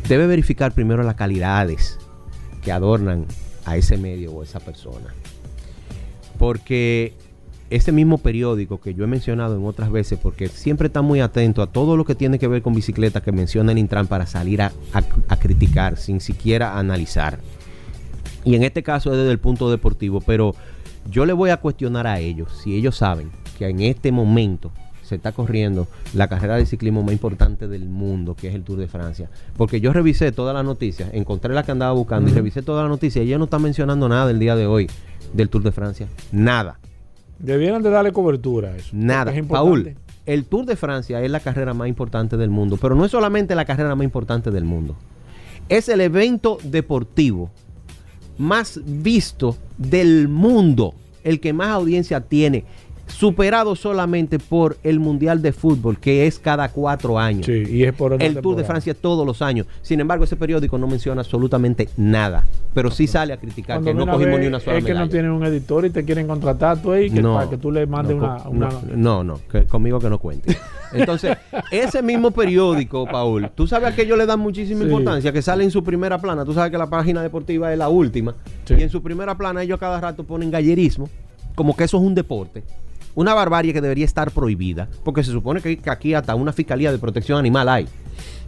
debe verificar primero las calidades que adornan a ese medio o a esa persona. Porque ese mismo periódico que yo he mencionado en otras veces, porque siempre está muy atento a todo lo que tiene que ver con bicicleta que menciona el Intran para salir a, criticar sin siquiera analizar. Y en este caso es desde el punto deportivo, pero yo le voy a cuestionar a ellos si ellos saben que en este momento se está corriendo la carrera de ciclismo más importante del mundo, que es el Tour de Francia. Porque yo revisé todas las noticias, encontré la que andaba buscando y revisé todas las noticias y ella no está mencionando nada del día de hoy del Tour de Francia. Nada. Debieran de darle cobertura a eso. Nada. Paul, el Tour de Francia es la carrera más importante del mundo, pero no es solamente la carrera más importante del mundo. Es el evento deportivo más visto del mundo, el que más audiencia tiene superado solamente por el Mundial de Fútbol, que es cada cuatro años. Sí, y es por el Tour de Francia todos los años. Sin embargo, ese periódico no menciona absolutamente nada, pero sí sale a criticar que no cogimos ni una sola Es que no tienen un editor y te quieren contratar tú ahí que, para que tú le mandes una, No, no, conmigo que no cuente. Entonces, ese mismo periódico, Paul, tú sabes que ellos le dan muchísima importancia, que sale en su primera plana. Tú sabes que la página deportiva es la última. Y en su primera plana ellos cada rato ponen gallerismo, como que eso es un deporte una barbarie que debería estar prohibida, porque se supone que aquí hasta una fiscalía de protección animal hay.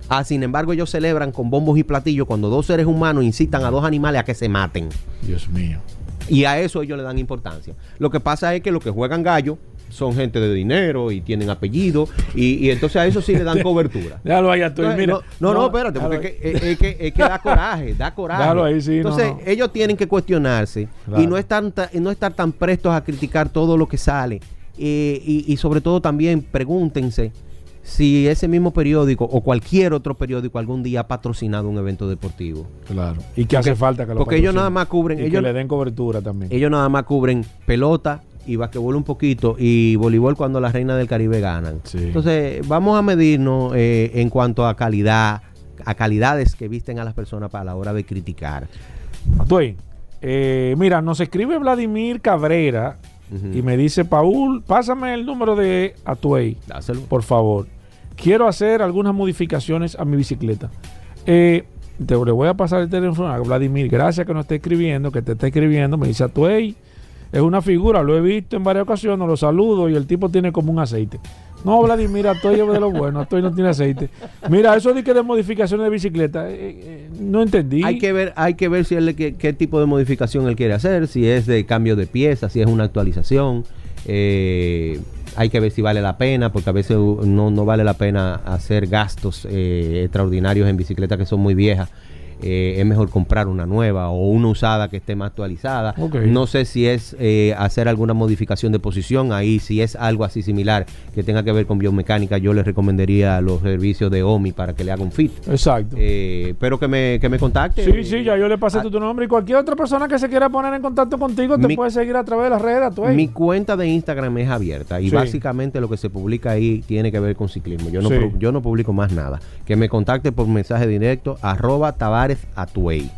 Ah, sin embargo, ellos celebran con bombos y platillos cuando dos seres humanos incitan a dos animales a que se maten. Dios mío. Y a eso ellos le dan importancia. Lo que pasa es que los que juegan gallo son gente de dinero y tienen apellido y, entonces a eso sí le dan [LAUGHS] cobertura. Déjalo ahí, estoy, mira. No, no, espérate, porque es que, es, que, da coraje, da [LAUGHS] coraje. Déjalo ahí, sí, entonces ellos tienen que cuestionarse y no, están, no estar tan prestos a criticar todo lo que sale y, sobre todo también pregúntense si ese mismo periódico o cualquier otro periódico algún día ha patrocinado un evento deportivo. Claro. Y que hace falta que lo Porque ellos nada más cubren. Y ellos, que le den cobertura también. Ellos nada más cubren pelota y basquetbol un poquito y voleibol cuando las reinas del Caribe ganan. Entonces, vamos a medirnos eh, en cuanto a calidad, a calidades que visten a las personas para la hora de criticar. Eh, mira, nos escribe Vladimir Cabrera y me dice, Paul, pásame el número de Atuey, por favor. Quiero hacer algunas modificaciones a mi bicicleta. Eh, te le voy a pasar el teléfono a Vladimir, gracias que nos esté escribiendo, que te está escribiendo, me dice, Atuey es una figura, lo he visto en varias ocasiones, lo saludo y el tipo tiene como un aceite. No, Vladimir, Atuey es de lo bueno, Atuey no tiene aceite. Mira, eso de que de modificaciones de bicicleta, eh, eh, no entendí. Hay que ver, hay que ver si él, qué, qué, tipo de modificación él quiere hacer, si es de cambio de piezas, si es una actualización. Eh, hay que ver si vale la pena, porque a veces no, no vale la pena hacer gastos extraordinarios en bicicletas que son muy viejas eh, es mejor comprar una nueva o una usada que esté más actualizada. No sé si es eh, hacer alguna modificación de posición, ahí si es algo así similar que tenga que ver con biomecánica, yo le recomendaría los servicios de OMI para que le haga un fit. Exacto. Eh, pero que me, que me contacte. Sí, sí, ya yo le pasé tu nombre y cualquier otra persona que se quiera poner en contacto contigo te puede seguir a través de las redes. Mi cuenta de Instagram es abierta y básicamente lo que se publica ahí tiene que ver con ciclismo. Yo no, yo no publico más nada. Que me contacte por mensaje directo arroba Atuey.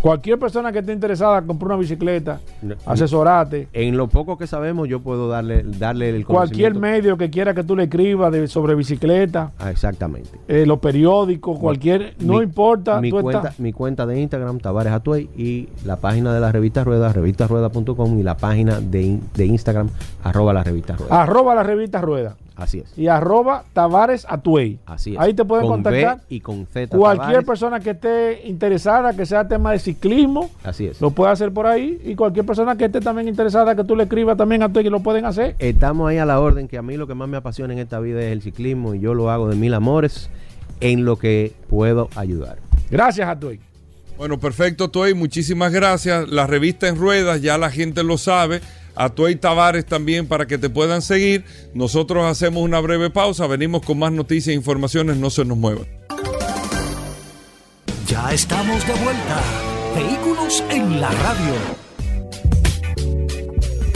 Cualquier persona que esté interesada en comprar una bicicleta, asesorate. En lo poco que sabemos, yo puedo darle, darle el Cualquier medio que quiera que tú le escribas de, sobre bicicleta. Ah, exactamente. Eh, los periódicos, cualquier. no importa. Mi cuenta, mi cuenta de Instagram, Tavares Atuey, y la página de la revista Rueda, revistarueda.com, y la página de, de Instagram, arroba la revista Rueda. Arroba la revista Rueda. Así es. Y arroba Tavares Atuey. Así es. Ahí te pueden contactar. y con Z. Cualquier persona que esté interesada, que sea tema de ciclismo. Así es. Lo puede hacer por ahí. Y cualquier persona que esté también interesada, que tú le escribas también a Atuey, que lo pueden hacer. Estamos ahí a la orden, que a mí lo que más me apasiona en esta vida es el ciclismo. Y yo lo hago de mil amores en lo que puedo ayudar. Gracias, Atuey. Bueno, perfecto, Atuey. Muchísimas gracias. La revista en ruedas, ya la gente lo sabe a Tuey Tavares también para que te puedan seguir. Nosotros hacemos una breve pausa, venimos con más noticias e informaciones, no se nos muevan. Ya estamos de vuelta. Vehículos en la radio.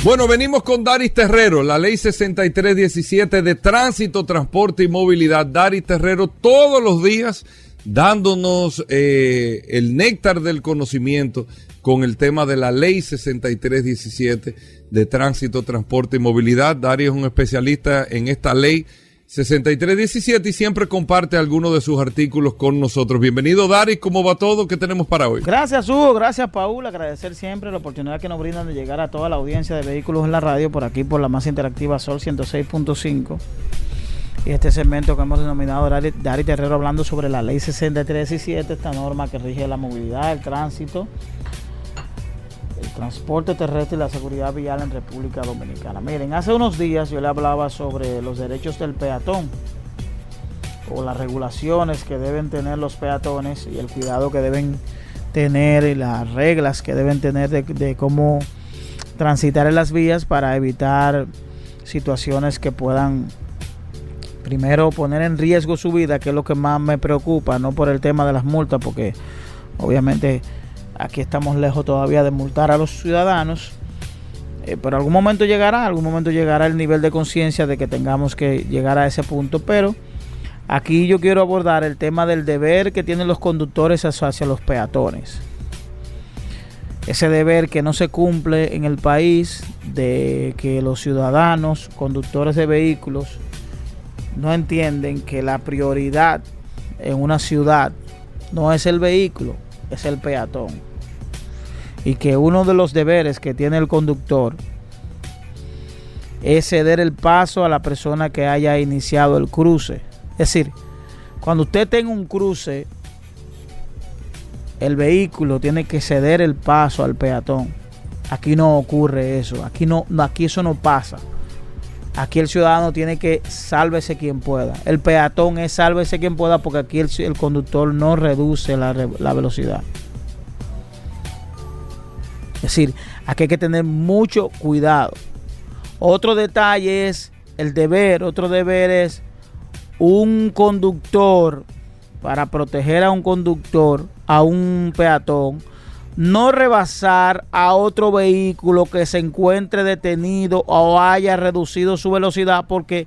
Bueno, venimos con Daris Terrero, la ley 6317 de tránsito, transporte y movilidad. Daris Terrero todos los días dándonos eh, el néctar del conocimiento con el tema de la ley 6317 de tránsito, transporte y movilidad. Darío es un especialista en esta ley 6317 y siempre comparte algunos de sus artículos con nosotros. Bienvenido, Dari. ¿Cómo va todo? ¿Qué tenemos para hoy? Gracias, Hugo. Gracias, Paul. Agradecer siempre la oportunidad que nos brindan de llegar a toda la audiencia de vehículos en la radio por aquí, por la más interactiva Sol 106.5. Y este segmento que hemos denominado Dari, Terrero hablando sobre la ley 6317, esta norma que rige la movilidad, el tránsito transporte terrestre y la seguridad vial en República Dominicana. Miren, hace unos días yo le hablaba sobre los derechos del peatón o las regulaciones que deben tener los peatones y el cuidado que deben tener y las reglas que deben tener de, cómo transitar en las vías para evitar situaciones que puedan primero poner en riesgo su vida, que es lo que más me preocupa, no por el tema de las multas, porque obviamente Aquí estamos lejos todavía de multar a los ciudadanos. Eh, pero algún momento llegará, algún momento llegará el nivel de conciencia de que tengamos que llegar a ese punto. Pero aquí yo quiero abordar el tema del deber que tienen los conductores hacia los peatones. Ese deber que no se cumple en el país de que los ciudadanos, conductores de vehículos, no entienden que la prioridad en una ciudad no es el vehículo, es el peatón y que uno de los deberes que tiene el conductor es ceder el paso a la persona que haya iniciado el cruce. Es decir, cuando usted tenga un cruce, el vehículo tiene que ceder el paso al peatón. Aquí no ocurre eso, aquí no, aquí eso no pasa. Aquí el ciudadano tiene que sálvese quien pueda. El peatón es sálvese quien pueda porque aquí el, conductor no reduce la, la velocidad. Es decir, aquí hay que tener mucho cuidado. Otro detalle es el deber, otro deber es un conductor, para proteger a un conductor, a un peatón, no rebasar a otro vehículo que se encuentre detenido o haya reducido su velocidad porque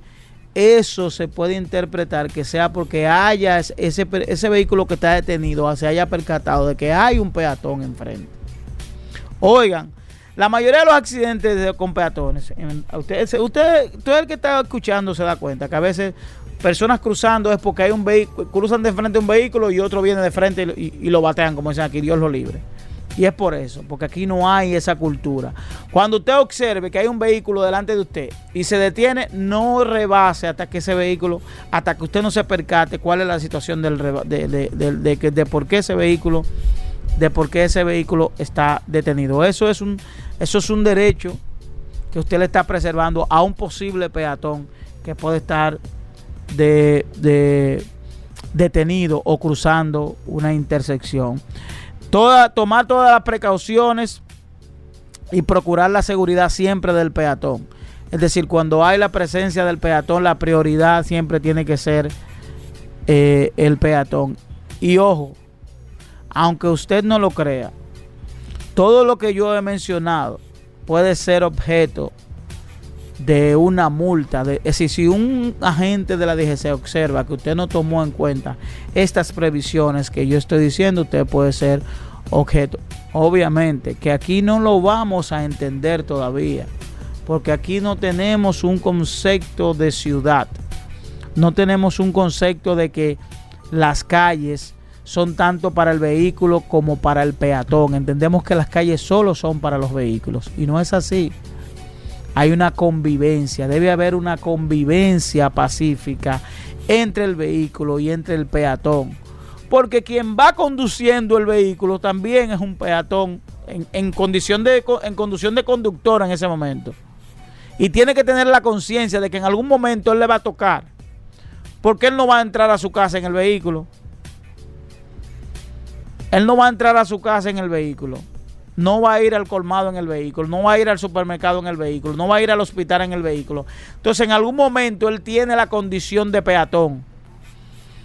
eso se puede interpretar que sea porque haya ese, vehículo que está detenido se haya percatado de que hay un peatón enfrente. Oigan, la mayoría de los accidentes con peatones, usted, usted, todo el que está escuchando se da cuenta que a veces personas cruzando es porque hay un vehículo, cruzan de frente un vehículo y otro viene de frente y, lo batean, como dicen aquí, Dios lo libre. Y es por eso, porque aquí no hay esa cultura. Cuando usted observe que hay un vehículo delante de usted y se detiene, no rebase hasta que ese vehículo, hasta que usted no se percate cuál es la situación del, de, de, de, de por qué ese vehículo, de por qué ese vehículo está detenido. Eso es un, eso es un derecho que usted le está preservando a un posible peatón que puede estar de, detenido o cruzando una intersección. Toda, tomar todas las precauciones y procurar la seguridad siempre del peatón. Es decir, cuando hay la presencia del peatón, la prioridad siempre tiene que ser eh, el peatón. Y ojo, aunque usted no lo crea, todo lo que yo he mencionado puede ser objeto de una multa. De, es decir, si un agente de la DGC observa que usted no tomó en cuenta estas previsiones que yo estoy diciendo, usted puede ser objeto. Obviamente que aquí no lo vamos a entender todavía, porque aquí no tenemos un concepto de ciudad, no tenemos un concepto de que las calles son tanto para el vehículo como para el peatón. Entendemos que las calles solo son para los vehículos y no es así hay una convivencia, debe haber una convivencia pacífica entre el vehículo y entre el peatón. Porque quien va conduciendo el vehículo también es un peatón en, condición, de, en conducción de conductor en ese momento. Y tiene que tener la conciencia de que en algún momento él le va a tocar. Porque él no va a entrar a su casa en el vehículo. Él no va a entrar a su casa en el vehículo no va a ir al colmado en el vehículo, no va a ir al supermercado en el vehículo, no va a ir al hospital en el vehículo. Entonces, en algún momento él tiene la condición de peatón.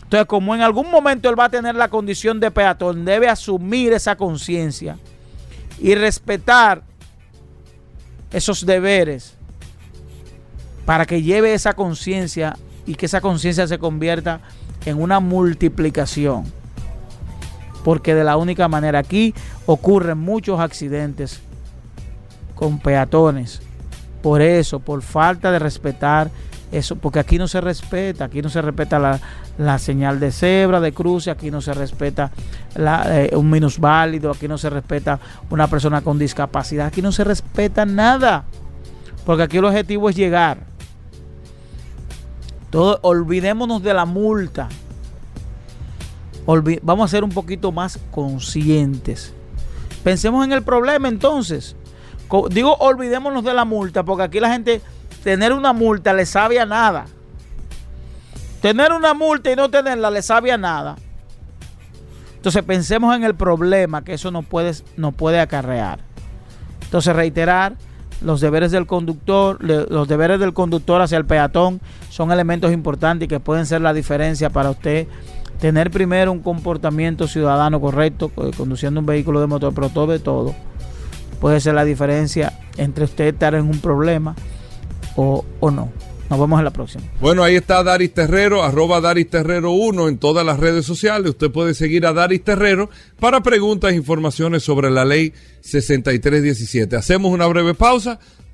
Entonces, como en algún momento él va a tener la condición de peatón, debe asumir esa conciencia y respetar esos deberes para que lleve esa conciencia y que esa conciencia se convierta en una multiplicación porque de la única manera aquí ocurren muchos accidentes con peatones. Por eso, por falta de respetar eso, porque aquí no se respeta, aquí no se respeta la, señal de cebra, de cruce, aquí no se respeta eh, un minusválido, aquí no se respeta una persona con discapacidad, aquí no se respeta nada, porque aquí el objetivo es llegar. Todo, olvidémonos de la multa vamos a ser un poquito más conscientes. Pensemos en el problema entonces. Digo, olvidémonos de la multa, porque aquí la gente, tener una multa le sabe a nada. Tener una multa y no tenerla le sabe a nada. Entonces pensemos en el problema que eso nos puede, puede acarrear. Entonces reiterar, los deberes del conductor, los deberes del conductor hacia el peatón son elementos importantes que pueden ser la diferencia para usted tener primero un comportamiento ciudadano correcto, conduciendo un vehículo de motor, pero todo de todo puede ser la diferencia entre usted estar en un problema o, no. Nos vemos en la próxima. Bueno, ahí está Daris Terrero, arroba Daris Terrero 1 en todas las redes sociales. Usted puede seguir a Daris Terrero para preguntas e informaciones sobre la ley 6317. Hacemos una breve pausa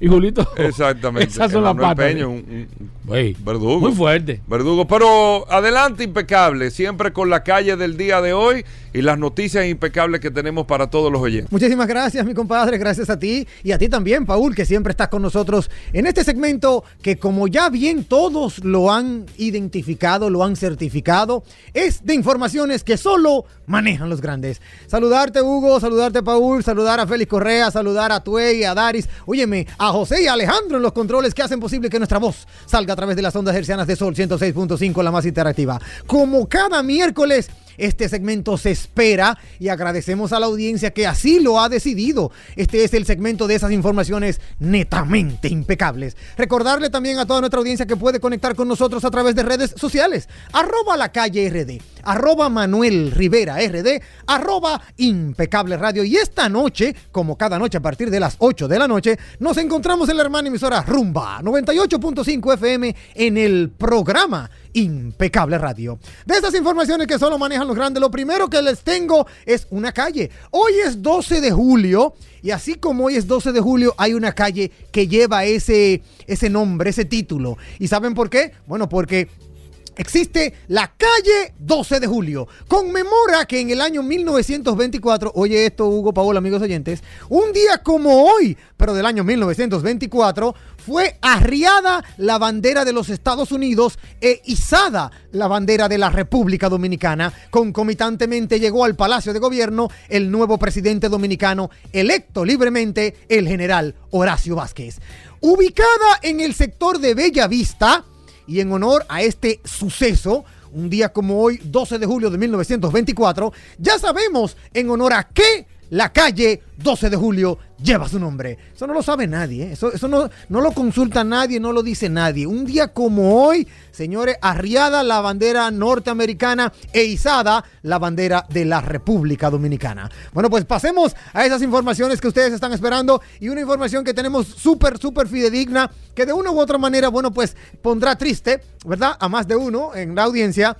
y Julito. Exactamente. [LAUGHS] Esas son las patas. un, verdugo. Muy fuerte. Verdugo. Pero adelante, impecable. Siempre con la calle del día de hoy y las noticias impecables que tenemos para todos los oyentes. Muchísimas gracias, mi compadre. Gracias a ti y a ti también, Paul, que siempre estás con nosotros en este segmento que, como ya bien todos lo han identificado, lo han certificado, es de informaciones que solo manejan los grandes. Saludarte, Hugo. Saludarte, Paul. Saludar a Félix Correa. Saludar a Tuey, a Daris. Óyeme, a José y Alejandro en los controles que hacen posible que nuestra voz salga a través de las ondas hercianas de Sol 106.5, la más interactiva. Como cada miércoles Este segmento se espera y agradecemos a la audiencia que así lo ha decidido. Este es el segmento de esas informaciones netamente impecables. Recordarle también a toda nuestra audiencia que puede conectar con nosotros a través de redes sociales. Arroba la calle RD, arroba Manuel Rivera RD, arroba impecable radio. Y esta noche, como cada noche a partir de las 8 de la noche, nos encontramos en la hermana emisora Rumba 98.5 FM en el programa Impecable Radio. De estas informaciones que solo manejan los grandes, lo primero que les tengo es una calle. Hoy es 12 de julio y así como hoy es 12 de julio, hay una calle que lleva ese, ese nombre, ese título. ¿Y saben por qué? Bueno, porque existe la calle 12 de julio. Conmemora que en el año 1924, oye esto Hugo Paola, amigos oyentes, un día como hoy, pero del año 1924, fue arriada la bandera de los Estados Unidos e izada la bandera de la República Dominicana. Concomitantemente llegó al Palacio de Gobierno el nuevo presidente dominicano electo libremente, el general Horacio Vázquez. Ubicada en el sector de Bella Vista, y en honor a este suceso, un día como hoy, 12 de julio de 1924, ya sabemos en honor a qué la calle 12 de julio lleva su nombre. Eso no lo sabe nadie, ¿eh? eso, no, no, lo consulta nadie, no lo dice nadie. Un día como hoy, señores, arriada la bandera norteamericana e izada la bandera de la República Dominicana. Bueno, pues pasemos a esas informaciones que ustedes están esperando y una información que tenemos súper, súper fidedigna, que de una u otra manera, bueno, pues pondrá triste, ¿verdad? A más de uno en la audiencia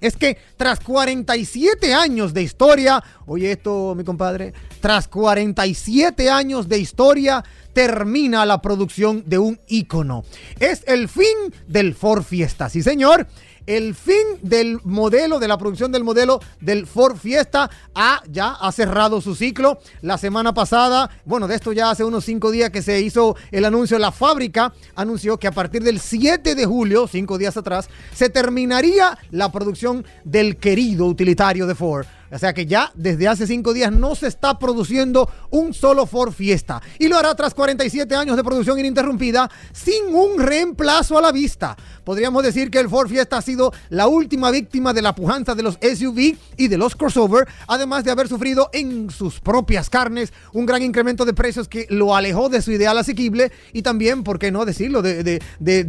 es que tras 47 años de historia, oye esto mi compadre, tras 47 años de historia termina la producción de un ícono. Es el fin del Ford Fiesta, sí señor el fin del modelo, de la producción del modelo del Ford Fiesta, ha, ya ha cerrado su ciclo. La semana pasada, bueno, de esto ya hace unos cinco días que se hizo el anuncio, la fábrica anunció que a partir del 7 de julio, cinco días atrás, se terminaría la producción del querido utilitario de Ford. O sea que ya desde hace cinco días no se está produciendo un solo Ford Fiesta. Y lo hará tras 47 años de producción ininterrumpida sin un reemplazo a la vista. Podríamos decir que el Ford Fiesta ha sido la última víctima de la pujanza de los SUV y de los crossover, además de haber sufrido en sus propias carnes un gran incremento de precios que lo alejó de su ideal asequible y también, ¿por qué no decirlo?, de,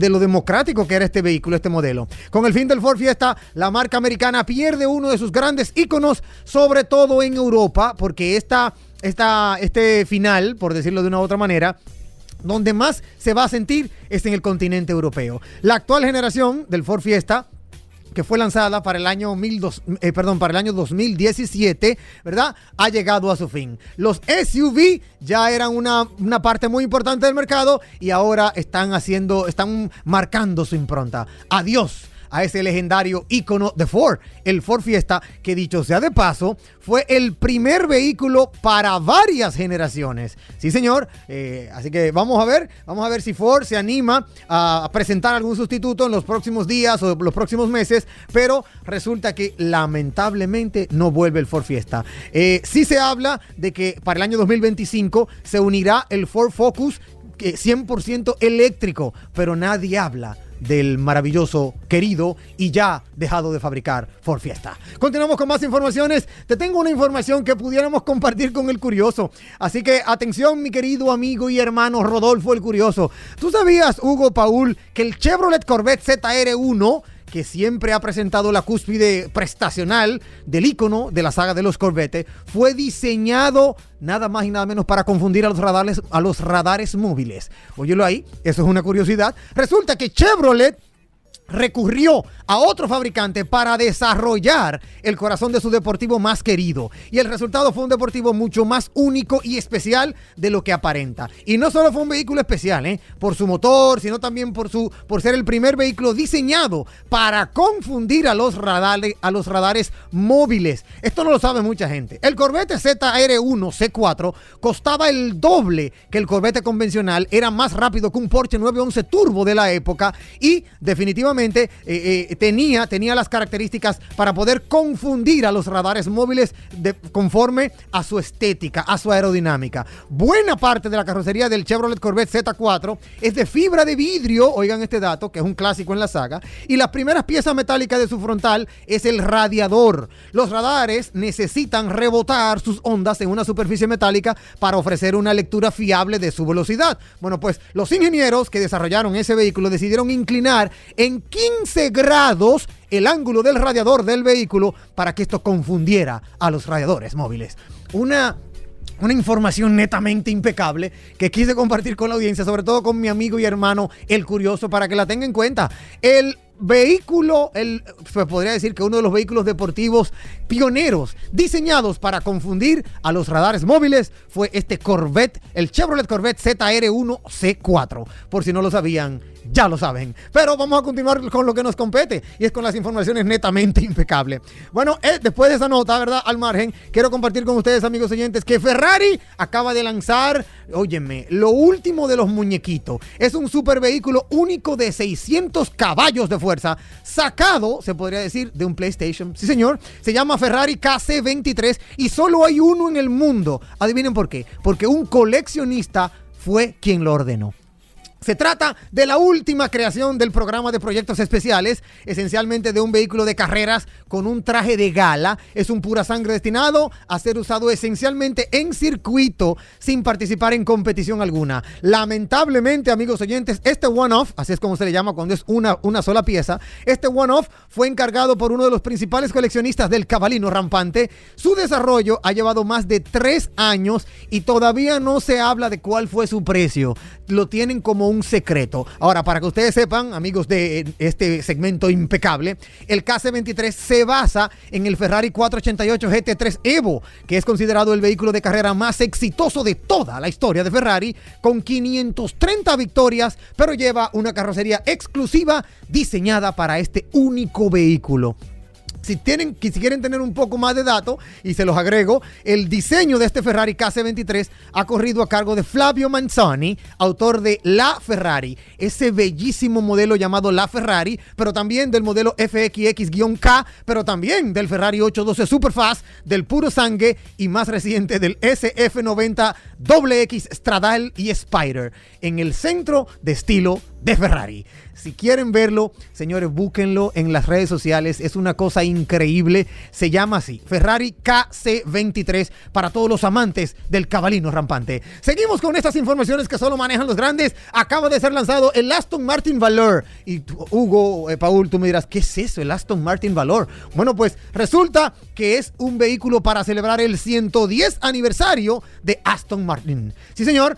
lo democrático que era este vehículo, este modelo. Con el fin del Ford Fiesta, la marca americana pierde uno de sus grandes íconos sobre todo en Europa, porque esta, esta, este final, por decirlo de una u otra manera, donde más se va a sentir es en el continente europeo. La actual generación del Ford Fiesta que fue lanzada para el año eh, perdón, para el año 2017, ¿verdad? Ha llegado a su fin. Los SUV ya eran una, una, parte muy importante del mercado y ahora están haciendo, están marcando su impronta. Adiós a ese legendario ícono de Ford, el Ford Fiesta, que dicho sea de paso, fue el primer vehículo para varias generaciones. Sí, señor. Eh, así que vamos a ver, vamos a ver si Ford se anima a presentar algún sustituto en los próximos días o los próximos meses, pero resulta que lamentablemente no vuelve el Ford Fiesta. Eh, sí se habla de que para el año 2025 se unirá el Ford Focus 100% eléctrico, pero nadie habla del maravilloso, querido y ya dejado de fabricar Ford Fiesta. Continuamos con más informaciones. Te tengo una información que pudiéramos compartir con el curioso. Así que atención, mi querido amigo y hermano Rodolfo el Curioso. ¿Tú sabías, Hugo Paul, que el Chevrolet Corvette ZR1 que siempre ha presentado la cúspide prestacional del icono de la saga de los Corvette, fue diseñado nada más y nada menos para confundir a los radares, a los radares móviles. Óyelo ahí, eso es una curiosidad. Resulta que Chevrolet recurrió a otro fabricante para desarrollar el corazón de su deportivo más querido. Y el resultado fue un deportivo mucho más único y especial de lo que aparenta. Y no solo fue un vehículo especial, ¿eh? por su motor, sino también por, su, por ser el primer vehículo diseñado para confundir a los, a los radares móviles. Esto no lo sabe mucha gente. El Corvette ZR1 C4 costaba el doble que el Corvette convencional, era más rápido que un Porsche 911 Turbo de la época y definitivamente eh, eh, tenía, tenía las características para poder confundir a los radares móviles de, conforme a su estética, a su aerodinámica. Buena parte de la carrocería del Chevrolet Corvette Z4 es de fibra de vidrio, oigan este dato, que es un clásico en la saga, y las primeras piezas metálicas de su frontal es el radiador. Los radares necesitan rebotar sus ondas en una superficie metálica para ofrecer una lectura fiable de su velocidad. Bueno, pues los ingenieros que desarrollaron ese vehículo decidieron inclinar en 15 grados el ángulo del radiador del vehículo para que esto confundiera a los radiadores móviles. Una una información netamente impecable que quise compartir con la audiencia, sobre todo con mi amigo y hermano El Curioso, para que la tenga en cuenta. El vehículo, el, se podría decir que uno de los vehículos deportivos pioneros diseñados para confundir a los radares móviles fue este Corvette, el Chevrolet Corvette ZR1C4. Por si no lo sabían, ya lo saben. Pero vamos a continuar con lo que nos compete y es con las informaciones netamente impecables. Bueno, eh, después de esa nota, ¿verdad? Al margen, quiero compartir con ustedes, amigos oyentes, que Ferrari acaba de lanzar, óyeme, lo último de los muñequitos. Es un super vehículo único de 600 caballos de fuerza, sacado, se podría decir, de un PlayStation. Sí, señor. Se llama Ferrari KC23 y solo hay uno en el mundo. Adivinen por qué. Porque un coleccionista fue quien lo ordenó. Se trata de la última creación del programa de proyectos especiales, esencialmente de un vehículo de carreras con un traje de gala. Es un pura sangre destinado a ser usado esencialmente en circuito sin participar en competición alguna. Lamentablemente, amigos oyentes, este one-off, así es como se le llama cuando es una, una sola pieza, este one-off fue encargado por uno de los principales coleccionistas del cabalino rampante. Su desarrollo ha llevado más de tres años y todavía no se habla de cuál fue su precio. Lo tienen como un secreto. Ahora, para que ustedes sepan, amigos de este segmento impecable, el KC23 se basa en el Ferrari 488 GT3 Evo, que es considerado el vehículo de carrera más exitoso de toda la historia de Ferrari, con 530 victorias, pero lleva una carrocería exclusiva diseñada para este único vehículo si, tienen, si quieren tener un poco más de datos, y se los agrego, el diseño de este Ferrari KC23 ha corrido a cargo de Flavio Manzani, autor de La Ferrari, ese bellísimo modelo llamado La Ferrari, pero también del modelo FXX-K, pero también del Ferrari 812 Superfast, del Puro Sangue y más reciente del SF90 XX Stradale y Spider, en el centro de estilo de Ferrari. Si quieren verlo, señores, búsquenlo en las redes sociales. Es una cosa increíble. Se llama así, Ferrari KC23 para todos los amantes del cabalino rampante. Seguimos con estas informaciones que solo manejan los grandes. Acaba de ser lanzado el Aston Martin Valor. Y Hugo, eh, Paul, tú me dirás, ¿qué es eso, el Aston Martin Valor? Bueno, pues resulta que es un vehículo para celebrar el 110 aniversario de Aston Martin. Sí, señor,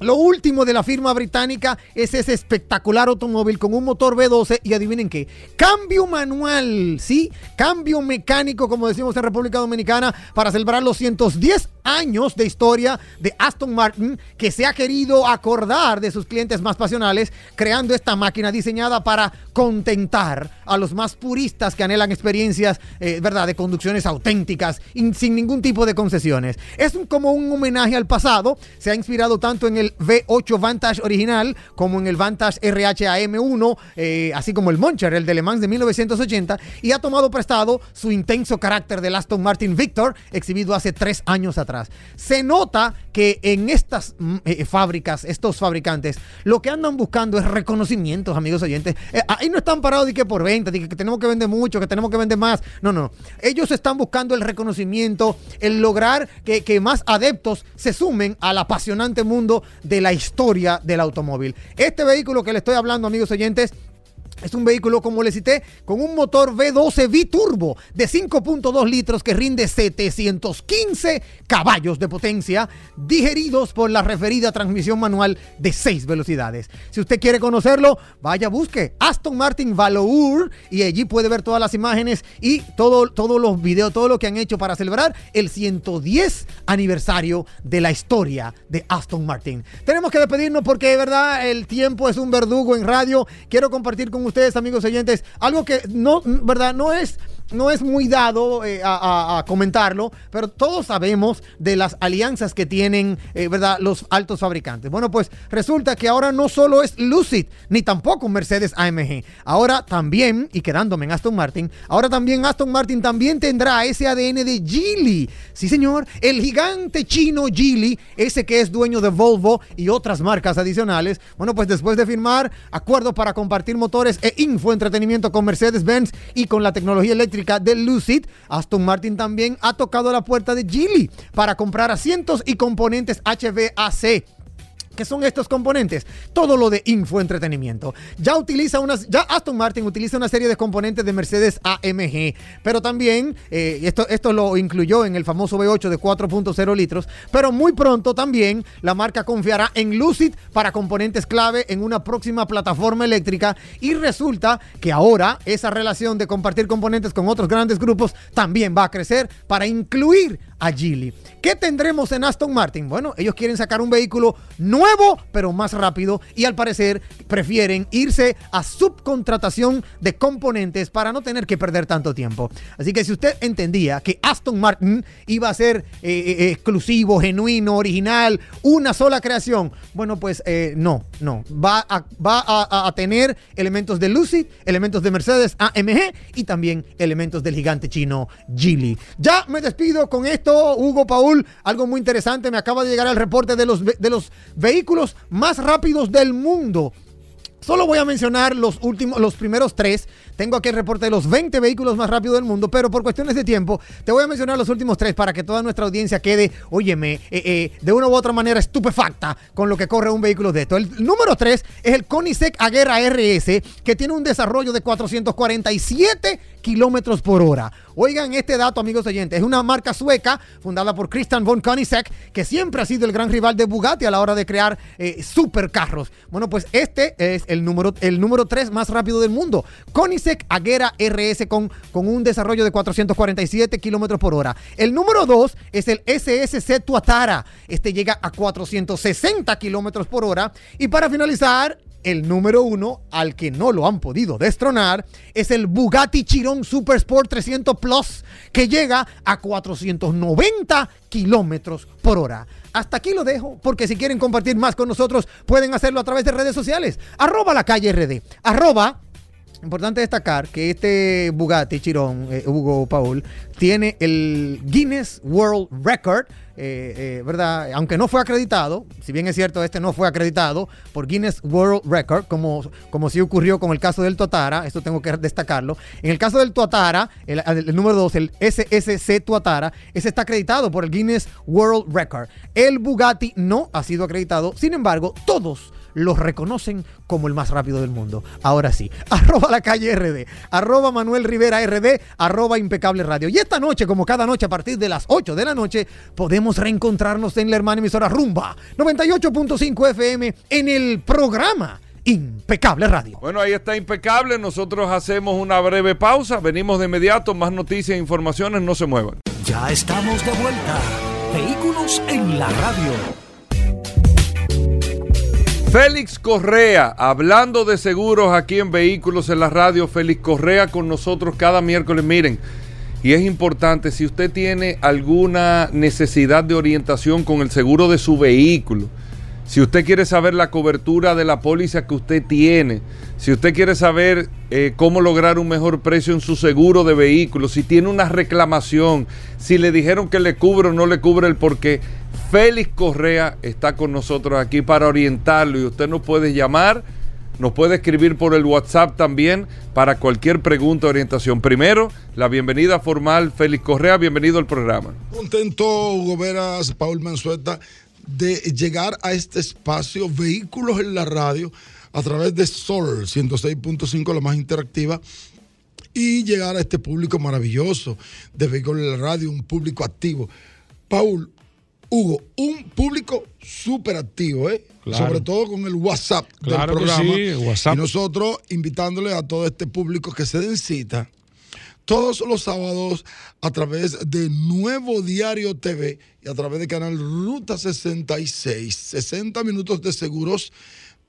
lo último de la firma británica es ese espectacular automóvil con un motor V12 y adivinen qué, cambio manual, ¿sí? Cambio mecánico, como decimos en República Dominicana, para celebrar los 110 años de historia de Aston Martin que se ha querido acordar de sus clientes más pasionales, creando esta máquina diseñada para contentar a los más puristas que anhelan experiencias, eh, ¿verdad?, de conducciones auténticas, sin ningún tipo de concesiones. Es como un homenaje al pasado, se ha inspirado tanto en el V8 Vantage original, como en el Vantage RH AM1, eh, así como el Moncher, el de Le Mans de 1980, y ha tomado prestado su intenso carácter del Aston Martin Victor, exhibido hace tres años atrás. Se nota que en estas mm, eh, fábricas, estos fabricantes, lo que andan buscando es reconocimientos, amigos oyentes. Eh, ahí no están parados de que por venta, de que tenemos que vender mucho, que tenemos que vender más. No, no. Ellos están buscando el reconocimiento, el lograr que, que más adeptos se sumen al apasionante mundo de la historia del automóvil. Este vehículo que le estoy hablando, amigos oyentes, es un vehículo, como le cité, con un motor V12 biturbo de 5.2 litros que rinde 715 caballos de potencia, digeridos por la referida transmisión manual de 6 velocidades. Si usted quiere conocerlo, vaya, busque Aston Martin Valour y allí puede ver todas las imágenes y todo, todos los videos, todo lo que han hecho para celebrar el 110 aniversario de la historia de Aston Martin. Tenemos que despedirnos porque de verdad el tiempo es un verdugo en radio. Quiero compartir con ustedes, amigos oyentes, algo que no, ¿verdad? No es no es muy dado eh, a, comentarlo, pero todos sabemos de las alianzas que tienen, eh, ¿verdad?, los altos fabricantes. Bueno, pues resulta que ahora no solo es Lucid, ni tampoco Mercedes AMG. Ahora también, y quedándome en Aston Martin, ahora también Aston Martin también tendrá ese ADN de Geely. Sí, señor, el gigante chino Geely, ese que es dueño de Volvo y otras marcas adicionales. Bueno, pues después de firmar acuerdo para compartir motores e infoentretenimiento con Mercedes-Benz y con la tecnología eléctrica de Lucid, Aston Martin también ha tocado la puerta de Geely para comprar asientos y componentes HVAC ¿Qué son estos componentes? Todo lo de infoentretenimiento. Ya utiliza unas, ya Aston Martin utiliza una serie de componentes de Mercedes AMG, pero también eh, esto, esto lo incluyó en el famoso V8 de 4.0 litros, pero muy pronto también la marca confiará en Lucid para componentes clave en una próxima plataforma eléctrica y resulta que ahora esa relación de compartir componentes con otros grandes grupos también va a crecer para incluir a Geely. ¿Qué tendremos en Aston Martin? Bueno, ellos quieren sacar un vehículo nuevo, pero más rápido y al parecer prefieren irse a subcontratación de componentes para no tener que perder tanto tiempo. Así que si usted entendía que Aston Martin iba a ser eh, eh, exclusivo, genuino, original, una sola creación, bueno, pues eh, no, no. Va, a, va a, a tener elementos de Lucid, elementos de Mercedes AMG y también elementos del gigante chino Geely. Ya me despido con esto Hugo Paul, algo muy interesante. Me acaba de llegar el reporte de los, de los vehículos más rápidos del mundo. Solo voy a mencionar los últimos, los primeros tres. Tengo aquí el reporte de los 20 vehículos más rápidos del mundo, pero por cuestiones de tiempo, te voy a mencionar los últimos tres para que toda nuestra audiencia quede, óyeme, eh, eh, de una u otra manera estupefacta con lo que corre un vehículo de esto. El número tres es el Koenigsegg Agera RS, que tiene un desarrollo de 447 kilómetros por hora. Oigan este dato, amigos oyentes. Es una marca sueca fundada por Christian von Koenigsegg, que siempre ha sido el gran rival de Bugatti a la hora de crear eh, supercarros. Bueno, pues este es el número, el número 3 más rápido del mundo. Koenigsegg Agera RS con, con un desarrollo de 447 kilómetros por hora. El número 2 es el SSC Tuatara. Este llega a 460 kilómetros por hora. Y para finalizar, el número uno, al que no lo han podido destronar, es el Bugatti Chiron Super Sport 300 Plus, que llega a 490 kilómetros por hora. Hasta aquí lo dejo, porque si quieren compartir más con nosotros, pueden hacerlo a través de redes sociales. Arroba la calle RD. Arroba Importante destacar que este Bugatti Chiron, eh, Hugo Paul, tiene el Guinness World Record eh, eh, ¿verdad? Aunque no fue acreditado, si bien es cierto, este no fue acreditado por Guinness World Record, como, como si ocurrió con el caso del Tuatara, esto tengo que destacarlo. En el caso del Tuatara, el, número 2, el SSC Tuatara, ese está acreditado por el Guinness World Record. El Bugatti no ha sido acreditado, sin embargo, todos los reconocen como el más rápido del mundo. Ahora sí, [LAUGHS] arroba la calle RD, arroba Manuel Rivera RD, arroba impecable radio. Y esta noche, como cada noche a partir de las 8 de la noche, podemos reencontrarnos en la hermana emisora Rumba 98.5 FM en el programa. Impecable Radio. Bueno, ahí está Impecable. Nosotros hacemos una breve pausa. Venimos de inmediato. Más noticias e informaciones. No se muevan. Ya estamos de vuelta. Vehículos en la radio. Félix Correa, hablando de seguros aquí en Vehículos en la Radio, Félix Correa con nosotros cada miércoles. Miren, y es importante, si usted tiene alguna necesidad de orientación con el seguro de su vehículo, si usted quiere saber la cobertura de la póliza que usted tiene, si usted quiere saber eh, cómo lograr un mejor precio en su seguro de vehículo, si tiene una reclamación, si le dijeron que le cubre o no le cubre el porqué, Félix Correa está con nosotros aquí para orientarlo y usted nos puede llamar, nos puede escribir por el WhatsApp también para cualquier pregunta o orientación. Primero, la bienvenida formal, Félix Correa, bienvenido al programa. Contento, Hugo Veras, Paul Mansueta, de llegar a este espacio, Vehículos en la Radio, a través de Sol 106.5, la más interactiva y llegar a este público maravilloso de Vehículos en la Radio, un público activo. Paul, Hugo, un público súper activo, ¿eh? Sobre todo con el WhatsApp del programa. sí, WhatsApp. Y nosotros invitándole a todo este público que se den cita todos los sábados a través de Nuevo Diario TV y a través del canal Ruta 66. 60 minutos de seguros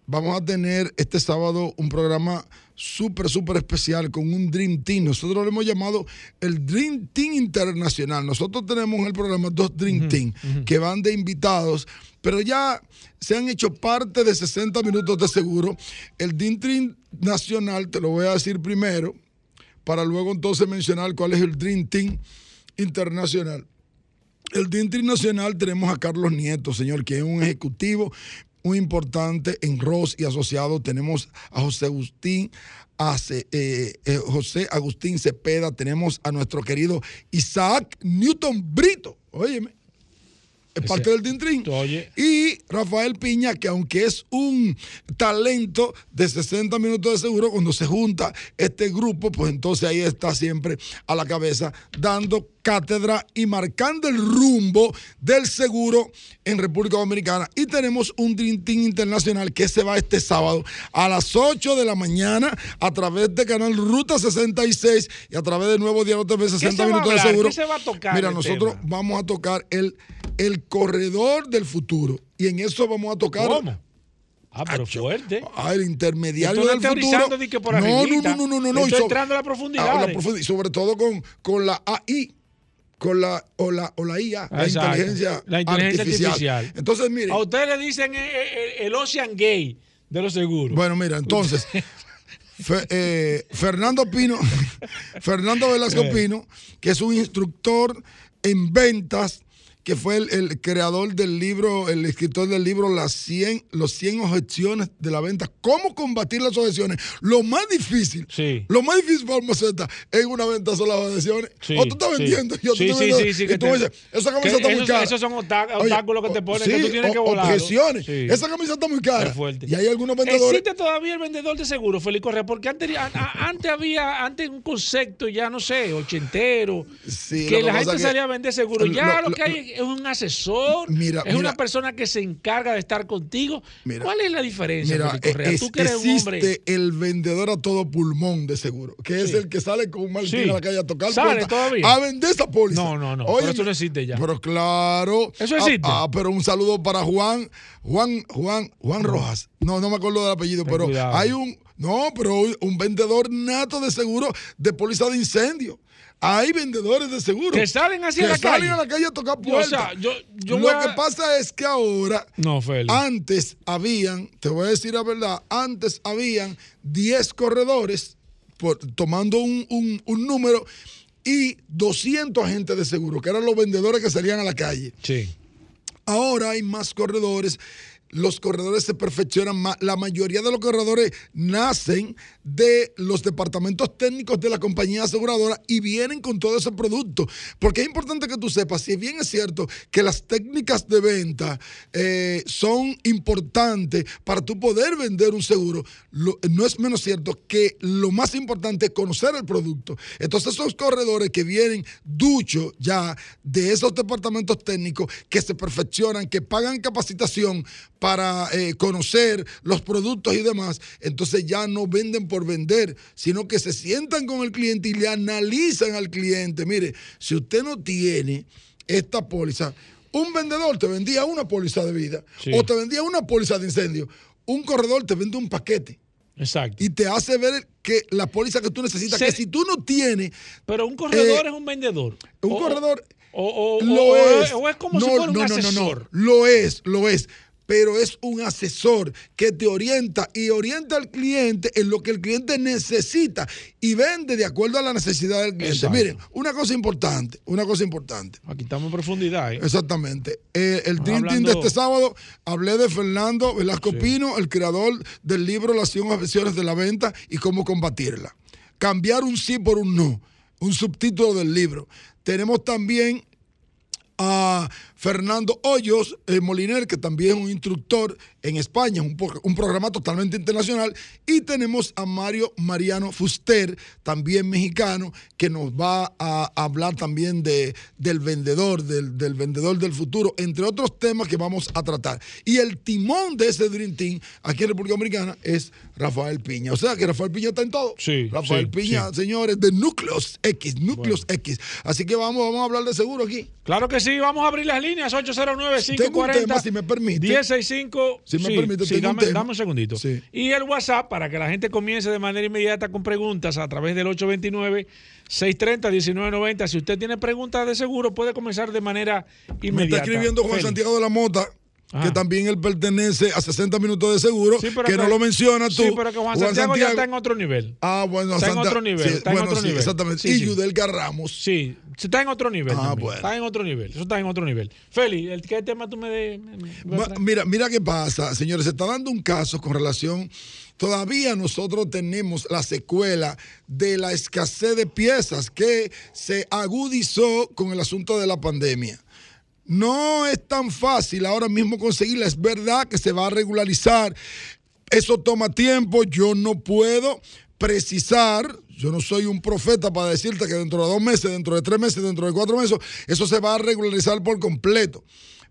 vamos a tener este sábado un programa súper, súper especial con un Dream Team. Nosotros lo hemos llamado el Dream Team Internacional. Nosotros tenemos en el programa dos Dream Team que van de invitados, pero ya se han hecho parte de 60 minutos de seguro. El Dream Team Nacional, te lo voy a decir primero, para luego entonces mencionar cuál es el Dream Team Internacional. El Dream Team Nacional tenemos a Carlos Nieto, señor, que es un ejecutivo muy importante en Ross y asociado. Tenemos a José Agustín, a eh, eh, José Agustín Cepeda, tenemos a nuestro querido Isaac Newton Brito. Óyeme, es parte del Tintrín. Y Rafael Piña, que aunque es un talento de 60 minutos de seguro, cuando se junta este grupo, pues entonces ahí está siempre a la cabeza dando cátedra y marcando el rumbo del seguro en República Dominicana. Y tenemos un Dream Team Internacional que se va este sábado a las 8 de la mañana a través de Canal Ruta 66 y a través de Nuevo Diario TV 60 minutos de seguro. ¿Qué se va a tocar Mira, nosotros vamos a tocar el el corredor del futuro. Y en eso vamos a tocar. ¿Cómo? Ah, pero fuerte. Ah, el intermediario del futuro. no, no, no, no, no, no. Estoy entrando a la profundidad. A la profundidad. Y sobre todo con, con la AI con la o la, o la IA, la inteligencia, la inteligencia artificial. Entonces, mire. A ustedes le dicen el, Ocean Gay de los seguros. Bueno, mira, entonces, [LAUGHS] eh, Fernando Pino, [LAUGHS] Fernando Velasco eh. Pino, que es un instructor en ventas que fue el, creador del libro, el escritor del libro Las 100, Los 100 objeciones de la venta. ¿Cómo combatir las objeciones? Lo más difícil, sí. lo más difícil para Maceta es una venta son las objeciones. o tú estás vendiendo y yo sí, sí, sí, sí, y tú dices, esa camisa está muy cara. Esos son obstáculos que te ponen que tú tienes que volar. Objeciones. Esa camisa está muy cara. fuerte. Y hay algunos vendedores. ¿Existe todavía el vendedor de seguro, Félix Correa? Porque antes, antes había antes un concepto ya, no sé, ochentero, que la gente salía a vender seguro. Ya lo que hay es un asesor es una persona que se encarga de estar contigo. ¿Cuál es la diferencia, mira, Tú que eres existe el vendedor a todo pulmón de seguro, que es el que sale con un martillo a la calle a tocar ¿Sale todavía? a vender esa póliza. No, no, no. pero eso no existe ya. Pero claro. Eso existe. Ah, ah, pero un saludo para Juan, Juan, Juan, Juan Rojas. No, no me acuerdo del apellido, pero hay un no, pero un vendedor nato de seguro de póliza de incendio hay vendedores de seguro que salen hacia que la salen calle. a la calle a tocar puertas. Lo que pasa es que ahora, no, antes habían, te voy a decir la verdad, antes habían 10 corredores tomando un, un, número y 200 agentes de seguro, que eran los vendedores que salían a la calle. Sí. Ahora hay más corredores los corredores se perfeccionan más. La mayoría de los corredores nacen de los departamentos técnicos de la compañía aseguradora y vienen con todo ese producto. Porque es importante que tú sepas, si bien es cierto que las técnicas de venta eh, son importantes para tú poder vender un seguro, no es menos cierto que lo más importante es conocer el producto. Entonces esos corredores que vienen duchos ya de esos departamentos técnicos que se perfeccionan, que pagan capacitación, para eh, conocer los productos y demás, entonces ya no venden por vender, sino que se sientan con el cliente y le analizan al cliente. Mire, si usted no tiene esta póliza, un vendedor te vendía una póliza de vida o te vendía una póliza de incendio. Un corredor te vende un paquete. Exacto. Y te hace ver que la póliza que tú necesitas, que si tú no tienes. Pero un corredor eh, es un vendedor. Un corredor. O, lo es. o, es. como si fuera un asesor. Lo es, lo es pero es un asesor que te orienta y orienta al cliente en lo que el cliente necesita y vende de acuerdo a la necesidad del cliente. Miren, una cosa importante, una cosa importante. Aquí estamos en profundidad. ¿eh? Exactamente. Eh, el Dream de este sábado hablé de Fernando Velasco Pino, el creador del libro Las 100 objeciones de la venta y cómo combatirla. Cambiar un sí por un no, un subtítulo del libro. Tenemos también a Fernando Hoyos eh, Moliner, que también es un instructor en España, un, un, programa totalmente internacional. Y tenemos a Mario Mariano Fuster, también mexicano, que nos va a hablar también de, del vendedor, del, del, vendedor del futuro, entre otros temas que vamos a tratar. Y el timón de ese Dream Team aquí en República Dominicana es Rafael Piña. O sea que Rafael Piña está en todo. Sí, Rafael Piña, señores, de Núcleos X, Núcleos X. Así que vamos, vamos a hablar de seguro aquí. Claro que sí. sí, vamos a abrir las líneas 809-540. si me permite. 1065. Si me permite, sí, tengo un dame, tema. dame un segundito. Sí. Y el WhatsApp para que la gente comience de manera inmediata con preguntas a través del 829-630-1990. Si usted tiene preguntas de seguro, puede comenzar de manera Me inmediata. está escribiendo Juan Félix. Santiago de la Mota. Ajá. Que también él pertenece a 60 minutos de seguro, Sí, que, no lo mencionas tú. Sí, pero que Juan Santiago, ya está en otro nivel. Ah, bueno, Está en Santa- otro nivel, sí, está en bueno, otro sí, nivel. Exactamente. Y sí. Yudelka Ramos. Sí, está en otro nivel. Ah, bueno. Está en otro nivel. Eso está en otro nivel. Feli, ¿el, ¿qué tema tú me de, me- me-? Mira, mira qué pasa, señores. Se está dando un caso con relación. Todavía nosotros tenemos la secuela de la escasez de piezas que se agudizó con el asunto de la pandemia. No es tan fácil ahora mismo conseguirla. Es verdad que se va a regularizar. Eso toma tiempo. Yo no puedo precisar. Yo no soy un profeta para decirte que dentro de dos meses, dentro de tres meses, dentro de cuatro meses, eso se va a regularizar por completo.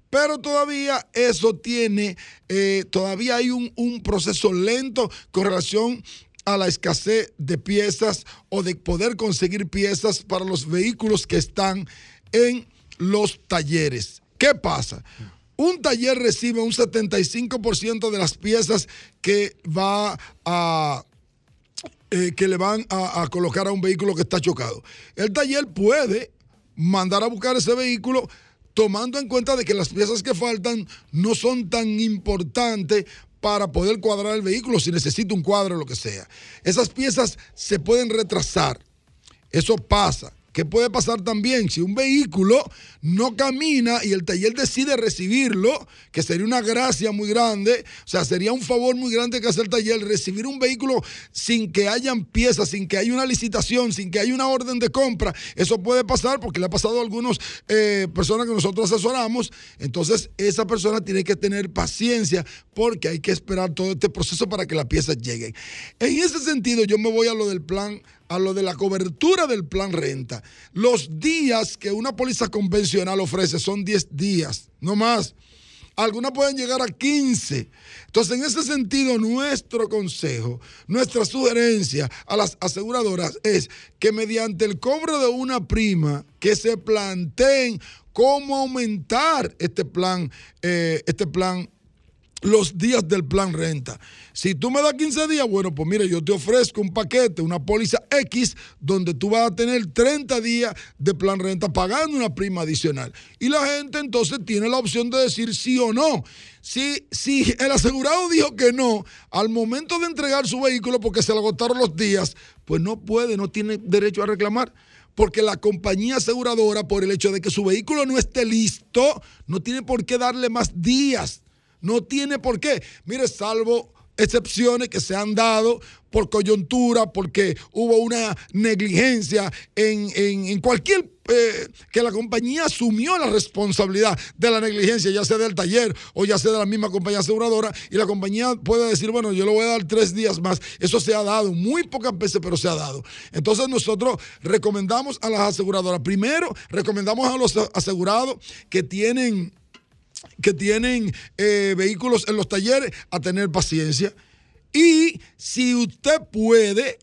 Pero todavía eso tiene, eh, todavía hay un, un proceso lento con relación a la escasez de piezas o de poder conseguir piezas para los vehículos que están en los talleres. ¿Qué pasa? Un taller recibe un 75% de las piezas que va a eh, que le van a, a colocar a un vehículo que está chocado. El taller puede mandar a buscar ese vehículo tomando en cuenta de que las piezas que faltan no son tan importantes para poder cuadrar el vehículo si necesita un cuadro o lo que sea. Esas piezas se pueden retrasar. Eso pasa. ¿Qué puede pasar también? Si un vehículo no camina y el taller decide recibirlo, que sería una gracia muy grande, o sea, sería un favor muy grande que hace el taller, recibir un vehículo sin que hayan piezas, sin que haya una licitación, sin que haya una orden de compra. Eso puede pasar porque le ha pasado a algunas personas que nosotros asesoramos. Entonces, esa persona tiene que tener paciencia porque hay que esperar todo este proceso para que las piezas lleguen. En ese sentido, yo me voy a lo del plan a lo de la cobertura del plan renta. Los días que una póliza convencional ofrece son 10 días, no más. Algunas pueden llegar a 15. Entonces, en ese sentido, nuestro consejo, nuestra sugerencia a las aseguradoras es que mediante el cobro de una prima, que se planteen cómo aumentar este plan, eh, este plan los días del plan renta. Si tú me das 15 días, bueno, pues mire, yo te ofrezco un paquete, una póliza X, donde tú vas a tener 30 días de plan renta pagando una prima adicional. Y la gente entonces tiene la opción de decir sí o no. Si, si el asegurado dijo que no, al momento de entregar su vehículo porque se le agotaron los días, pues no puede, no tiene derecho a reclamar porque la compañía aseguradora, por el hecho de que su vehículo no esté listo, no tiene por qué darle más días. No tiene por qué. Mire, salvo excepciones que se han dado por coyuntura, porque hubo una negligencia en, en- cualquier... eh, que la compañía asumió la responsabilidad de la negligencia, ya sea del taller o ya sea de la misma compañía aseguradora, y la compañía puede decir, bueno, yo le voy a dar tres días más. Eso se ha dado, muy pocas veces, pero se ha dado. Entonces nosotros recomendamos a las aseguradoras, primero recomendamos a los asegurados que tienen que tienen eh, vehículos en los talleres a tener paciencia. Y si usted puede,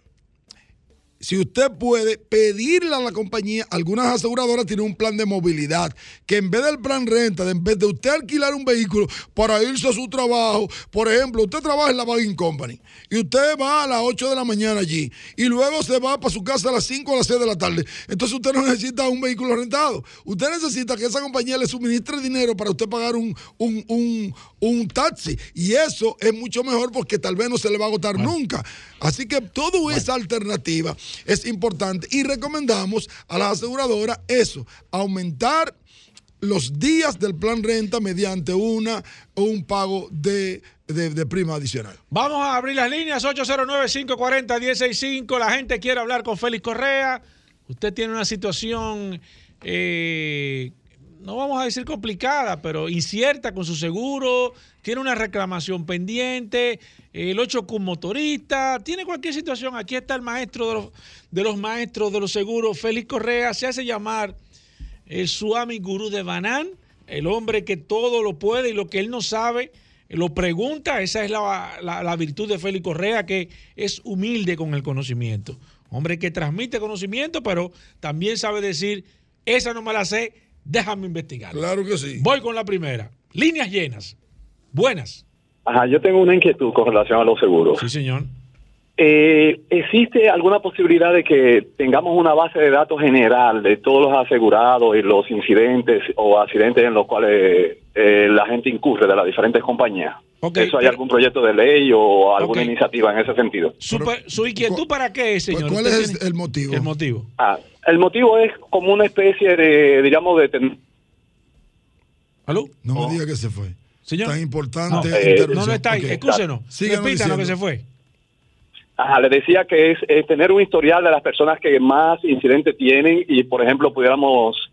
si usted puede pedirle a la compañía, algunas aseguradoras tienen un plan de movilidad, que en vez del plan renta, en vez de usted alquilar un vehículo para irse a su trabajo, por ejemplo, usted trabaja en la Bagging Company y usted va a las 8 de la mañana allí y luego se va para su casa a las 5 o a las 6 de la tarde. Entonces usted no [LAUGHS] necesita un vehículo rentado. Usted necesita que esa compañía le suministre dinero para usted pagar un, un, un- un taxi. Y eso es mucho mejor porque tal vez no se le va a agotar nunca. Así que toda esa alternativa es importante y recomendamos a las aseguradoras eso, aumentar los días del plan renta mediante una o un pago de, de- de prima adicional. Vamos a abrir las líneas 809-540-165. La gente quiere hablar con Félix Correa. Usted tiene una situación, eh, no vamos a decir complicada, pero incierta con su seguro. Tiene una reclamación pendiente. El 8 con motorista. Tiene cualquier situación. Aquí está el maestro de los, de los maestros de los seguros, Félix Correa. Se hace llamar el Suami Gurú de Banán, el hombre que todo lo puede y lo que él no sabe lo pregunta. Esa es la, la- la virtud de Félix Correa, que es humilde con el conocimiento. Hombre que transmite conocimiento, pero también sabe decir, esa no me la sé, Déjame investigar. Claro que sí. Voy con la primera. Líneas llenas. Buenas. Ajá, yo tengo una inquietud con relación a los seguros. Sí, señor. Eh, ¿Existe alguna posibilidad de que tengamos una base de datos general de todos los asegurados y los incidentes o accidentes en los cuales eh, la gente incurre de las diferentes compañías? Okay, ¿Eso hay pero- algún proyecto de ley o alguna iniciativa en ese sentido? Su, su inquietud para qué, señor? ¿Cuál ¿Usted es tiene- el motivo? El motivo. Ah, el motivo es como una especie de, digamos, de... ten- ¿Aló? No me diga que se fue. Señor. Tan No, importante eh, interrupción. No, no está ahí. Ok. Escúchenos. Repítanos que se fue. Ajá, le decía que es, eh, tener un historial de las personas que más incidentes tienen y, por ejemplo, pudiéramos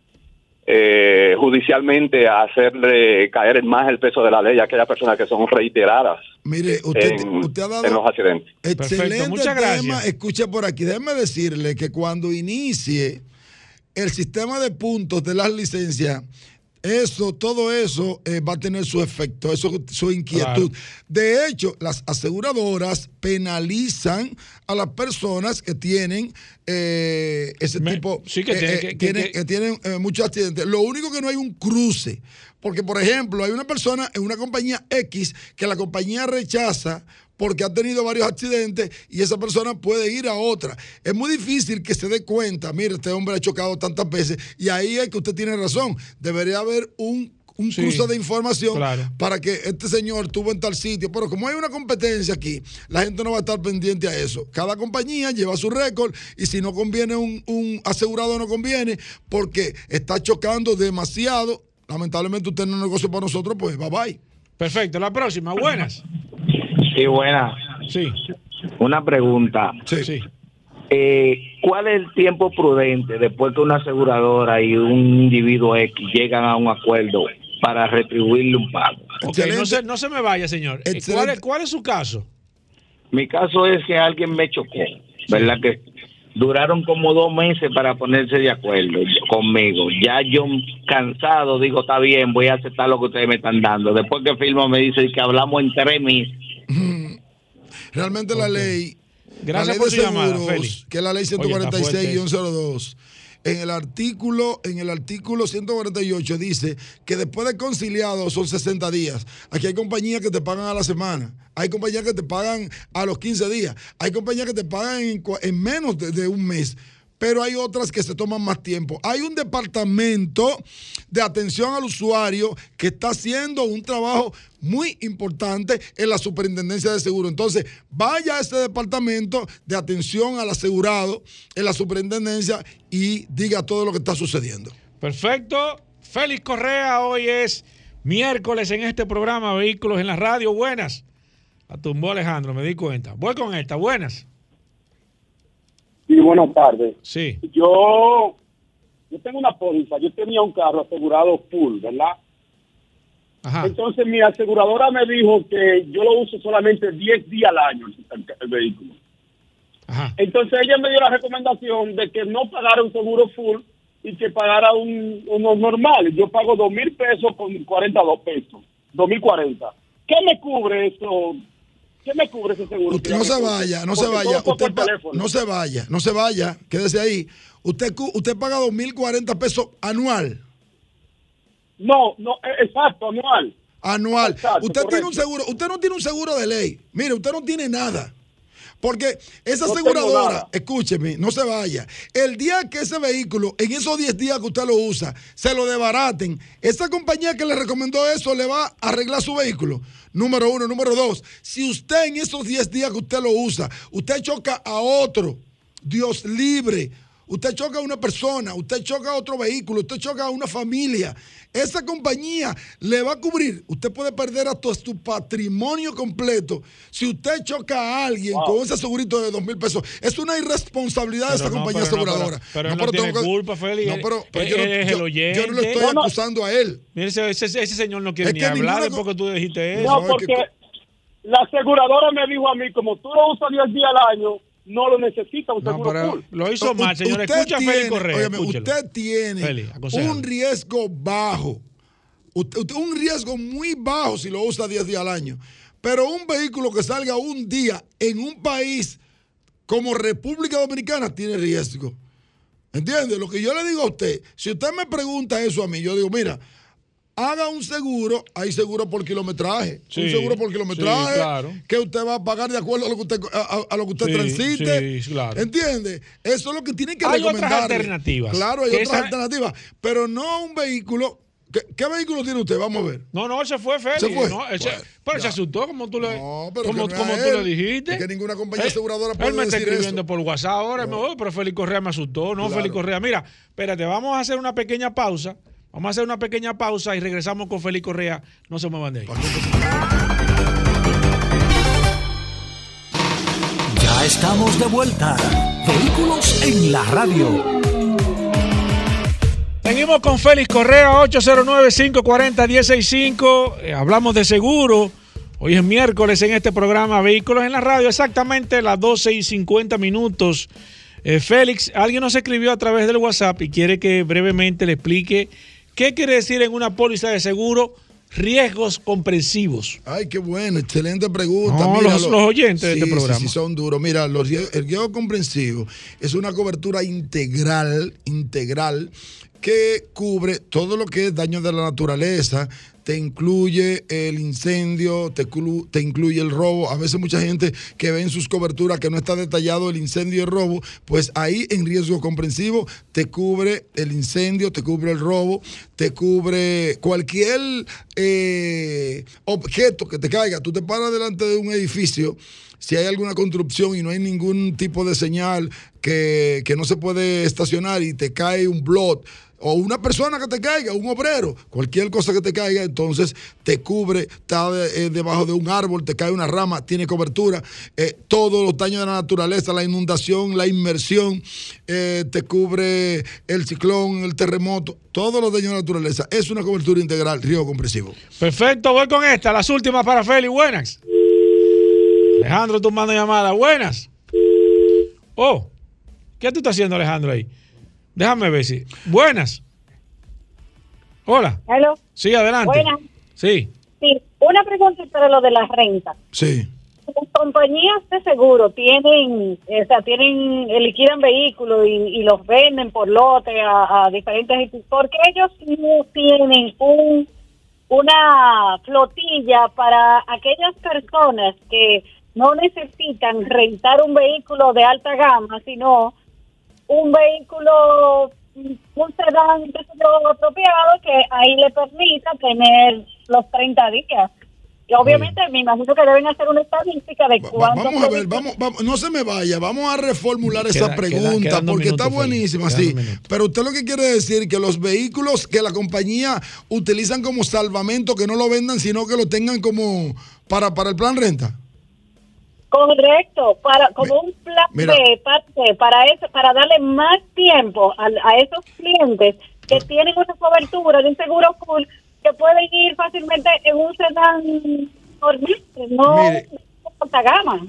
eh, judicialmente hacerle caer en más el peso de la ley a aquellas personas que son reiteradas Mire, usted, en, usted ha dado en los accidentes. Excelente muchas tema. gracias. Escuche por aquí. Déjeme decirle que cuando inicie el sistema de puntos de las licencias, eso, todo eso eh, va a tener su efecto, eso, su inquietud. De hecho, las aseguradoras penalizan a las personas que tienen eh, ese Me- tipo, sí, que eh, tiene- que- que- tienen- que- que tienen muchos accidentes. Lo único que no hay un cruce. Porque, por ejemplo, hay una persona en una compañía X que la compañía rechaza porque ha tenido varios accidentes y esa persona puede ir a otra. Es muy difícil que se dé cuenta, mire, este hombre ha chocado tantas veces y ahí es que usted tiene razón. Debería haber un, un Sí, cruce de información claro. para que este señor tuvo en tal sitio. Pero como hay una competencia aquí, la gente no va a estar pendiente a eso. Cada compañía lleva su récord y si no conviene un, un asegurado, no conviene porque está chocando demasiado. Lamentablemente usted no negocia para nosotros, pues bye bye. Perfecto. La próxima. Buenas. Sí, buena. Sí. Una pregunta. Sí. Eh, ¿Cuál es el tiempo prudente después que una aseguradora y un individuo X llegan a un acuerdo para retribuirle un pago? Ok, no se, no se me vaya, señor. Eh, ¿Cuál es, ¿Cuál es su caso? Mi caso es que alguien me chocó, ¿verdad? Que duraron como dos meses para ponerse de acuerdo conmigo. Ya yo cansado digo, está bien, voy a aceptar lo que ustedes me están dando. Después que firmo me dice que hablamos en tres meses. Realmente la ley, Gracias la ley por de llamada, seguros, que es la ley Oye, está fuerte. 146-02, en el artículo, en el artículo 148 dice que después de conciliado son 60 días. Aquí hay compañías que te pagan a la semana, hay compañías que te pagan a los 15 días, hay compañías que te pagan en menos de, de un mes. Pero hay otras que se toman más tiempo. Hay un departamento de atención al usuario que está haciendo un trabajo muy importante en la superintendencia de seguro. Entonces, vaya a ese departamento de atención al asegurado en la superintendencia y diga todo lo que está sucediendo. Perfecto. Félix Correa, hoy es miércoles en este programa Vehículos en la Radio. Buenas. La tumbó Alejandro, me di cuenta. Voy con esta. Buenas. Sí, buenas tardes. Sí. Yo, yo tengo una póliza, yo tenía un carro asegurado full, ¿verdad? Ajá. Entonces mi aseguradora me dijo que yo lo uso solamente 10 días al año el, el vehículo. Ajá. Entonces ella me dio la recomendación de que no pagara un seguro full y que pagara un, uno normal. Yo pago dos mil pesos con 42 pesos, dos mil cuarenta. ¿Qué me cubre eso? ¿Qué me cubre ese seguro? Usted no se vaya, no se vaya, usted no se vaya, no se vaya, quédese ahí. Usted, usted paga 2.040 pesos anual. No, no, eh, exacto, anual. Anual. Exacto, usted tiene un seguro, usted no tiene un seguro de ley. Mire, usted no tiene nada. Porque esa No aseguradora, escúcheme, no se vaya. El día que ese vehículo, en esos 10 días que usted lo usa, se lo desbaraten, esa compañía que le recomendó eso le va a arreglar su vehículo. Número uno. Número dos, si usted en esos 10 días que usted lo usa, usted choca a otro, Dios libre. Usted choca a una persona, usted choca a otro vehículo, usted choca a una familia. Esa compañía le va a cubrir. Usted puede perder hasta su patrimonio completo si usted choca a alguien Wow. con ese segurito de dos mil pesos. Es una irresponsabilidad de esa no, compañía pero no, aseguradora. pero- pero él no tengo culpa, Félix. No, pero, pero Él- yo, no, él yo- yo no lo estoy No, no. acusando a él. Mire, ese, ese- ese señor no quiere Es ni hablar ninguna después que tú dijiste eso. No, porque la aseguradora me dijo a mí, como tú lo usas 10 días al año, no lo necesitas un No, seguro pero full. lo hizo mal, señor. Escucha a Félix tiene- Correa. óigame, escúchelo. usted tiene Félix, un riesgo bajo. Usted, usted- un riesgo muy bajo si lo usa 10 días al año. Pero un vehículo que salga un día en un país como República Dominicana tiene riesgo. ¿Entiende? Lo que yo le digo a usted, si usted me pregunta eso a mí, yo digo, mira, haga un seguro, hay seguro por kilometraje, un seguro por kilometraje que usted va a pagar de acuerdo a lo que usted, a, lo que usted transite. ¿Entiende? Eso es lo que tiene que Hay otras alternativas. Claro, hay otras alternativas, pero no un vehículo ¿Qué, vehículo tiene usted? Vamos a ver. No, no, se fue Félix. Se fue. No, pero se asustó como tú le, no, pero como, como tú le dijiste. Es que ninguna compañía aseguradora puede Él me está escribiendo por WhatsApp ahora. Me voy, pero Félix Correa me asustó. No, Félix Correa. Mira, espérate, vamos a hacer una pequeña pausa. Vamos a hacer una pequeña pausa y regresamos con Félix Correa. No se muevan de ahí. Ya estamos de vuelta. Vehículos en la radio. Seguimos con Félix Correa, 809-540-165. Eh, hablamos de seguro. Hoy es miércoles en este programa Vehículos en la Radio, exactamente las 12 y 50 minutos. Eh, Félix, alguien nos escribió a través del WhatsApp y quiere que brevemente le explique qué quiere decir en una póliza de seguro riesgos comprensivos. Ay, qué bueno, excelente pregunta. los, oyentes de este programa. Sí, son duros. Mira, los, el riesgo comprensivo es una cobertura integral, integral que cubre todo lo que es daño de la naturaleza, te incluye el incendio, te, incluye el robo. A veces mucha gente que ve en sus coberturas que no está detallado el incendio y el robo, pues ahí en riesgo comprensivo te cubre el incendio, te cubre el robo, te cubre cualquier eh, objeto que te caiga. Tú te paras delante de un edificio si hay alguna construcción y no hay ningún tipo de señal que, que no se puede estacionar y te cae un blot o una persona que te caiga, un obrero, cualquier cosa que te caiga, entonces te cubre, está eh, debajo de un árbol, te cae una rama, tiene cobertura, eh, todos los daños de la naturaleza, la inundación, la inmersión, eh, te cubre el ciclón, el terremoto, todos los daños de la naturaleza. Es una cobertura integral, río compresivo. Perfecto, voy con esta, las últimas para Feli, buenas. Alejandro, tú mando llamada, buenas. Oh, ¿qué tú estás haciendo, Alejandro, ahí? Déjame ver si. Buenas. Hola. Hello. Sí, adelante. Buenas. Sí. Sí, una pregunta para lo de la renta. Sí. Las compañías de seguro tienen, o sea, tienen, liquidan vehículos y, los venden por lote a, a diferentes. porque ellos no tienen un una flotilla para aquellas personas que no necesitan rentar un vehículo de alta gama, sino un vehículo, un sedán apropiado que ahí le permita tener los 30 días. Y obviamente me imagino que deben hacer una estadística de cuánto. Vamos a ver, vamos, vamos, no se me vaya, vamos a reformular esa pregunta porque está buenísima, sí. Pero usted lo que quiere decir que los vehículos que la compañía utilizan como salvamento, que no lo vendan, sino que lo tengan como para, para el plan renta. Correcto, para como un plan B para eso, para darle más tiempo a, esos clientes que tienen una cobertura de un seguro full que pueden ir fácilmente en un sedán normal, no gama.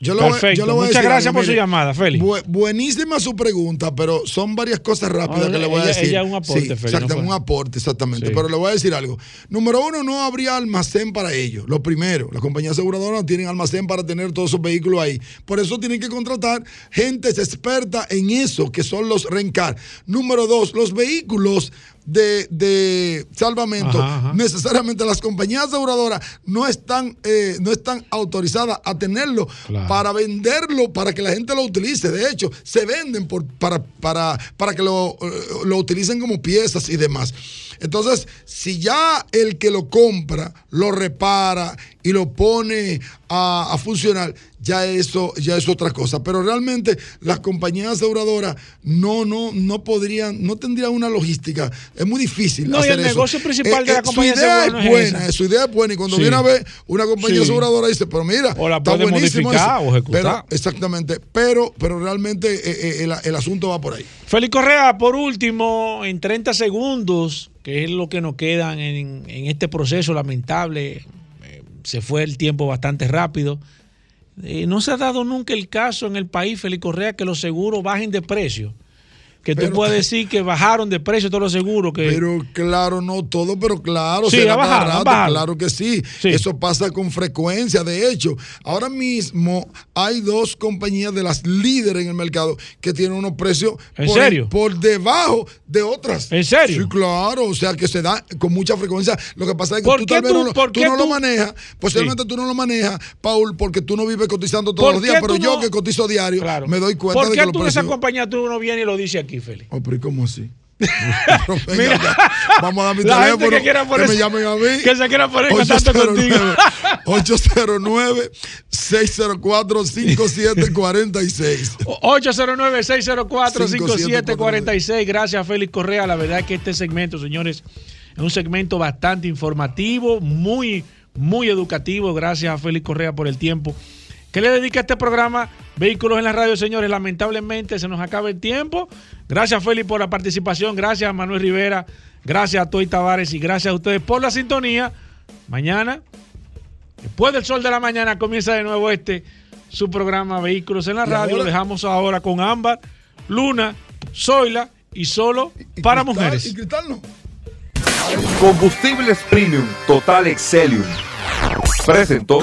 Yo, lo Muchas gracias por su llamada, Félix. buenísima su pregunta, pero son varias cosas rápidas que le voy a decir. Ella un aporte, Exactamente, un aporte, exactamente. Pero le voy a decir algo. Número uno, no habría almacén para ellos. Lo primero, las compañías aseguradoras no tienen almacén para tener todos esos vehículos ahí. Por eso tienen que contratar gente experta en eso, que son los rencar. Número dos, los vehículos de, salvamento, necesariamente las compañías aseguradoras no están, eh, no están autorizadas a tenerlo para venderlo, para que la gente lo utilice. De hecho, se venden por, para, para, para que lo, eh, lo utilicen como piezas y demás. Entonces, si ya el que lo compra, lo repara y lo pone a, funcionar, ya eso ya es otra cosa. Pero realmente las compañías aseguradoras no, no, no podrían, no tendrían una logística. Es muy difícil. No, hacer y el negocio principal de la compañía su idea es buena, su idea es buena. Y cuando viene a ver una compañía aseguradora dice, pero mira, o la está buenísimo o ejecutar. exactamente. Pero, pero realmente eh, eh, el, asunto va por ahí. Félix Correa, por último, en 30 segundos, que es lo que nos queda en, en este proceso lamentable se fue el tiempo bastante rápido. Eh, no se ha dado nunca el caso en el país, Félix Correa, que los seguros bajen de precio. Que tú puedes decir que bajaron de precio todos los seguros. Que... Pero claro, no todo, pero claro, sí, ha bajado, claro que sí. Eso pasa con frecuencia. De hecho, ahora mismo hay dos compañías de las líderes en el mercado que tienen unos precios ¿En por, serio? por debajo de otras. ¿En serio? Sí, claro, o sea que se da con mucha frecuencia. Lo que pasa es que tú tal vez no, tú no lo manejas, posiblemente tú no lo manejas, Paul, porque tú no vives cotizando todos los días, pero yo que cotizo diario me doy cuenta ¿Por de que tú en esa compañía tú no vienes y lo dices aquí? Oh, pero ¿cómo así? [LAUGHS] vamos a dar mi teléfono que, que me llamen a mí. que se quiera poner en contacto contigo. 809 604 5746 809 604 5746 gracias Félix Correa. La verdad es que este segmento señores es un segmento bastante informativo muy muy educativo. Gracias a Félix Correa por el tiempo. ¿Qué le dedica este programa Vehículos en la Radio, señores? Lamentablemente se nos acaba el tiempo. Gracias, Félix, por la participación. Gracias, Manuel Rivera. Gracias a Toy Tavares y gracias a ustedes por la sintonía. Mañana, después del sol de la mañana, comienza de nuevo este su programa Vehículos en la Radio. Lo dejamos ahora con Ámbar, Luna, Zoila y solo para mujeres. Y Combustibles Premium Total Excelium presentó.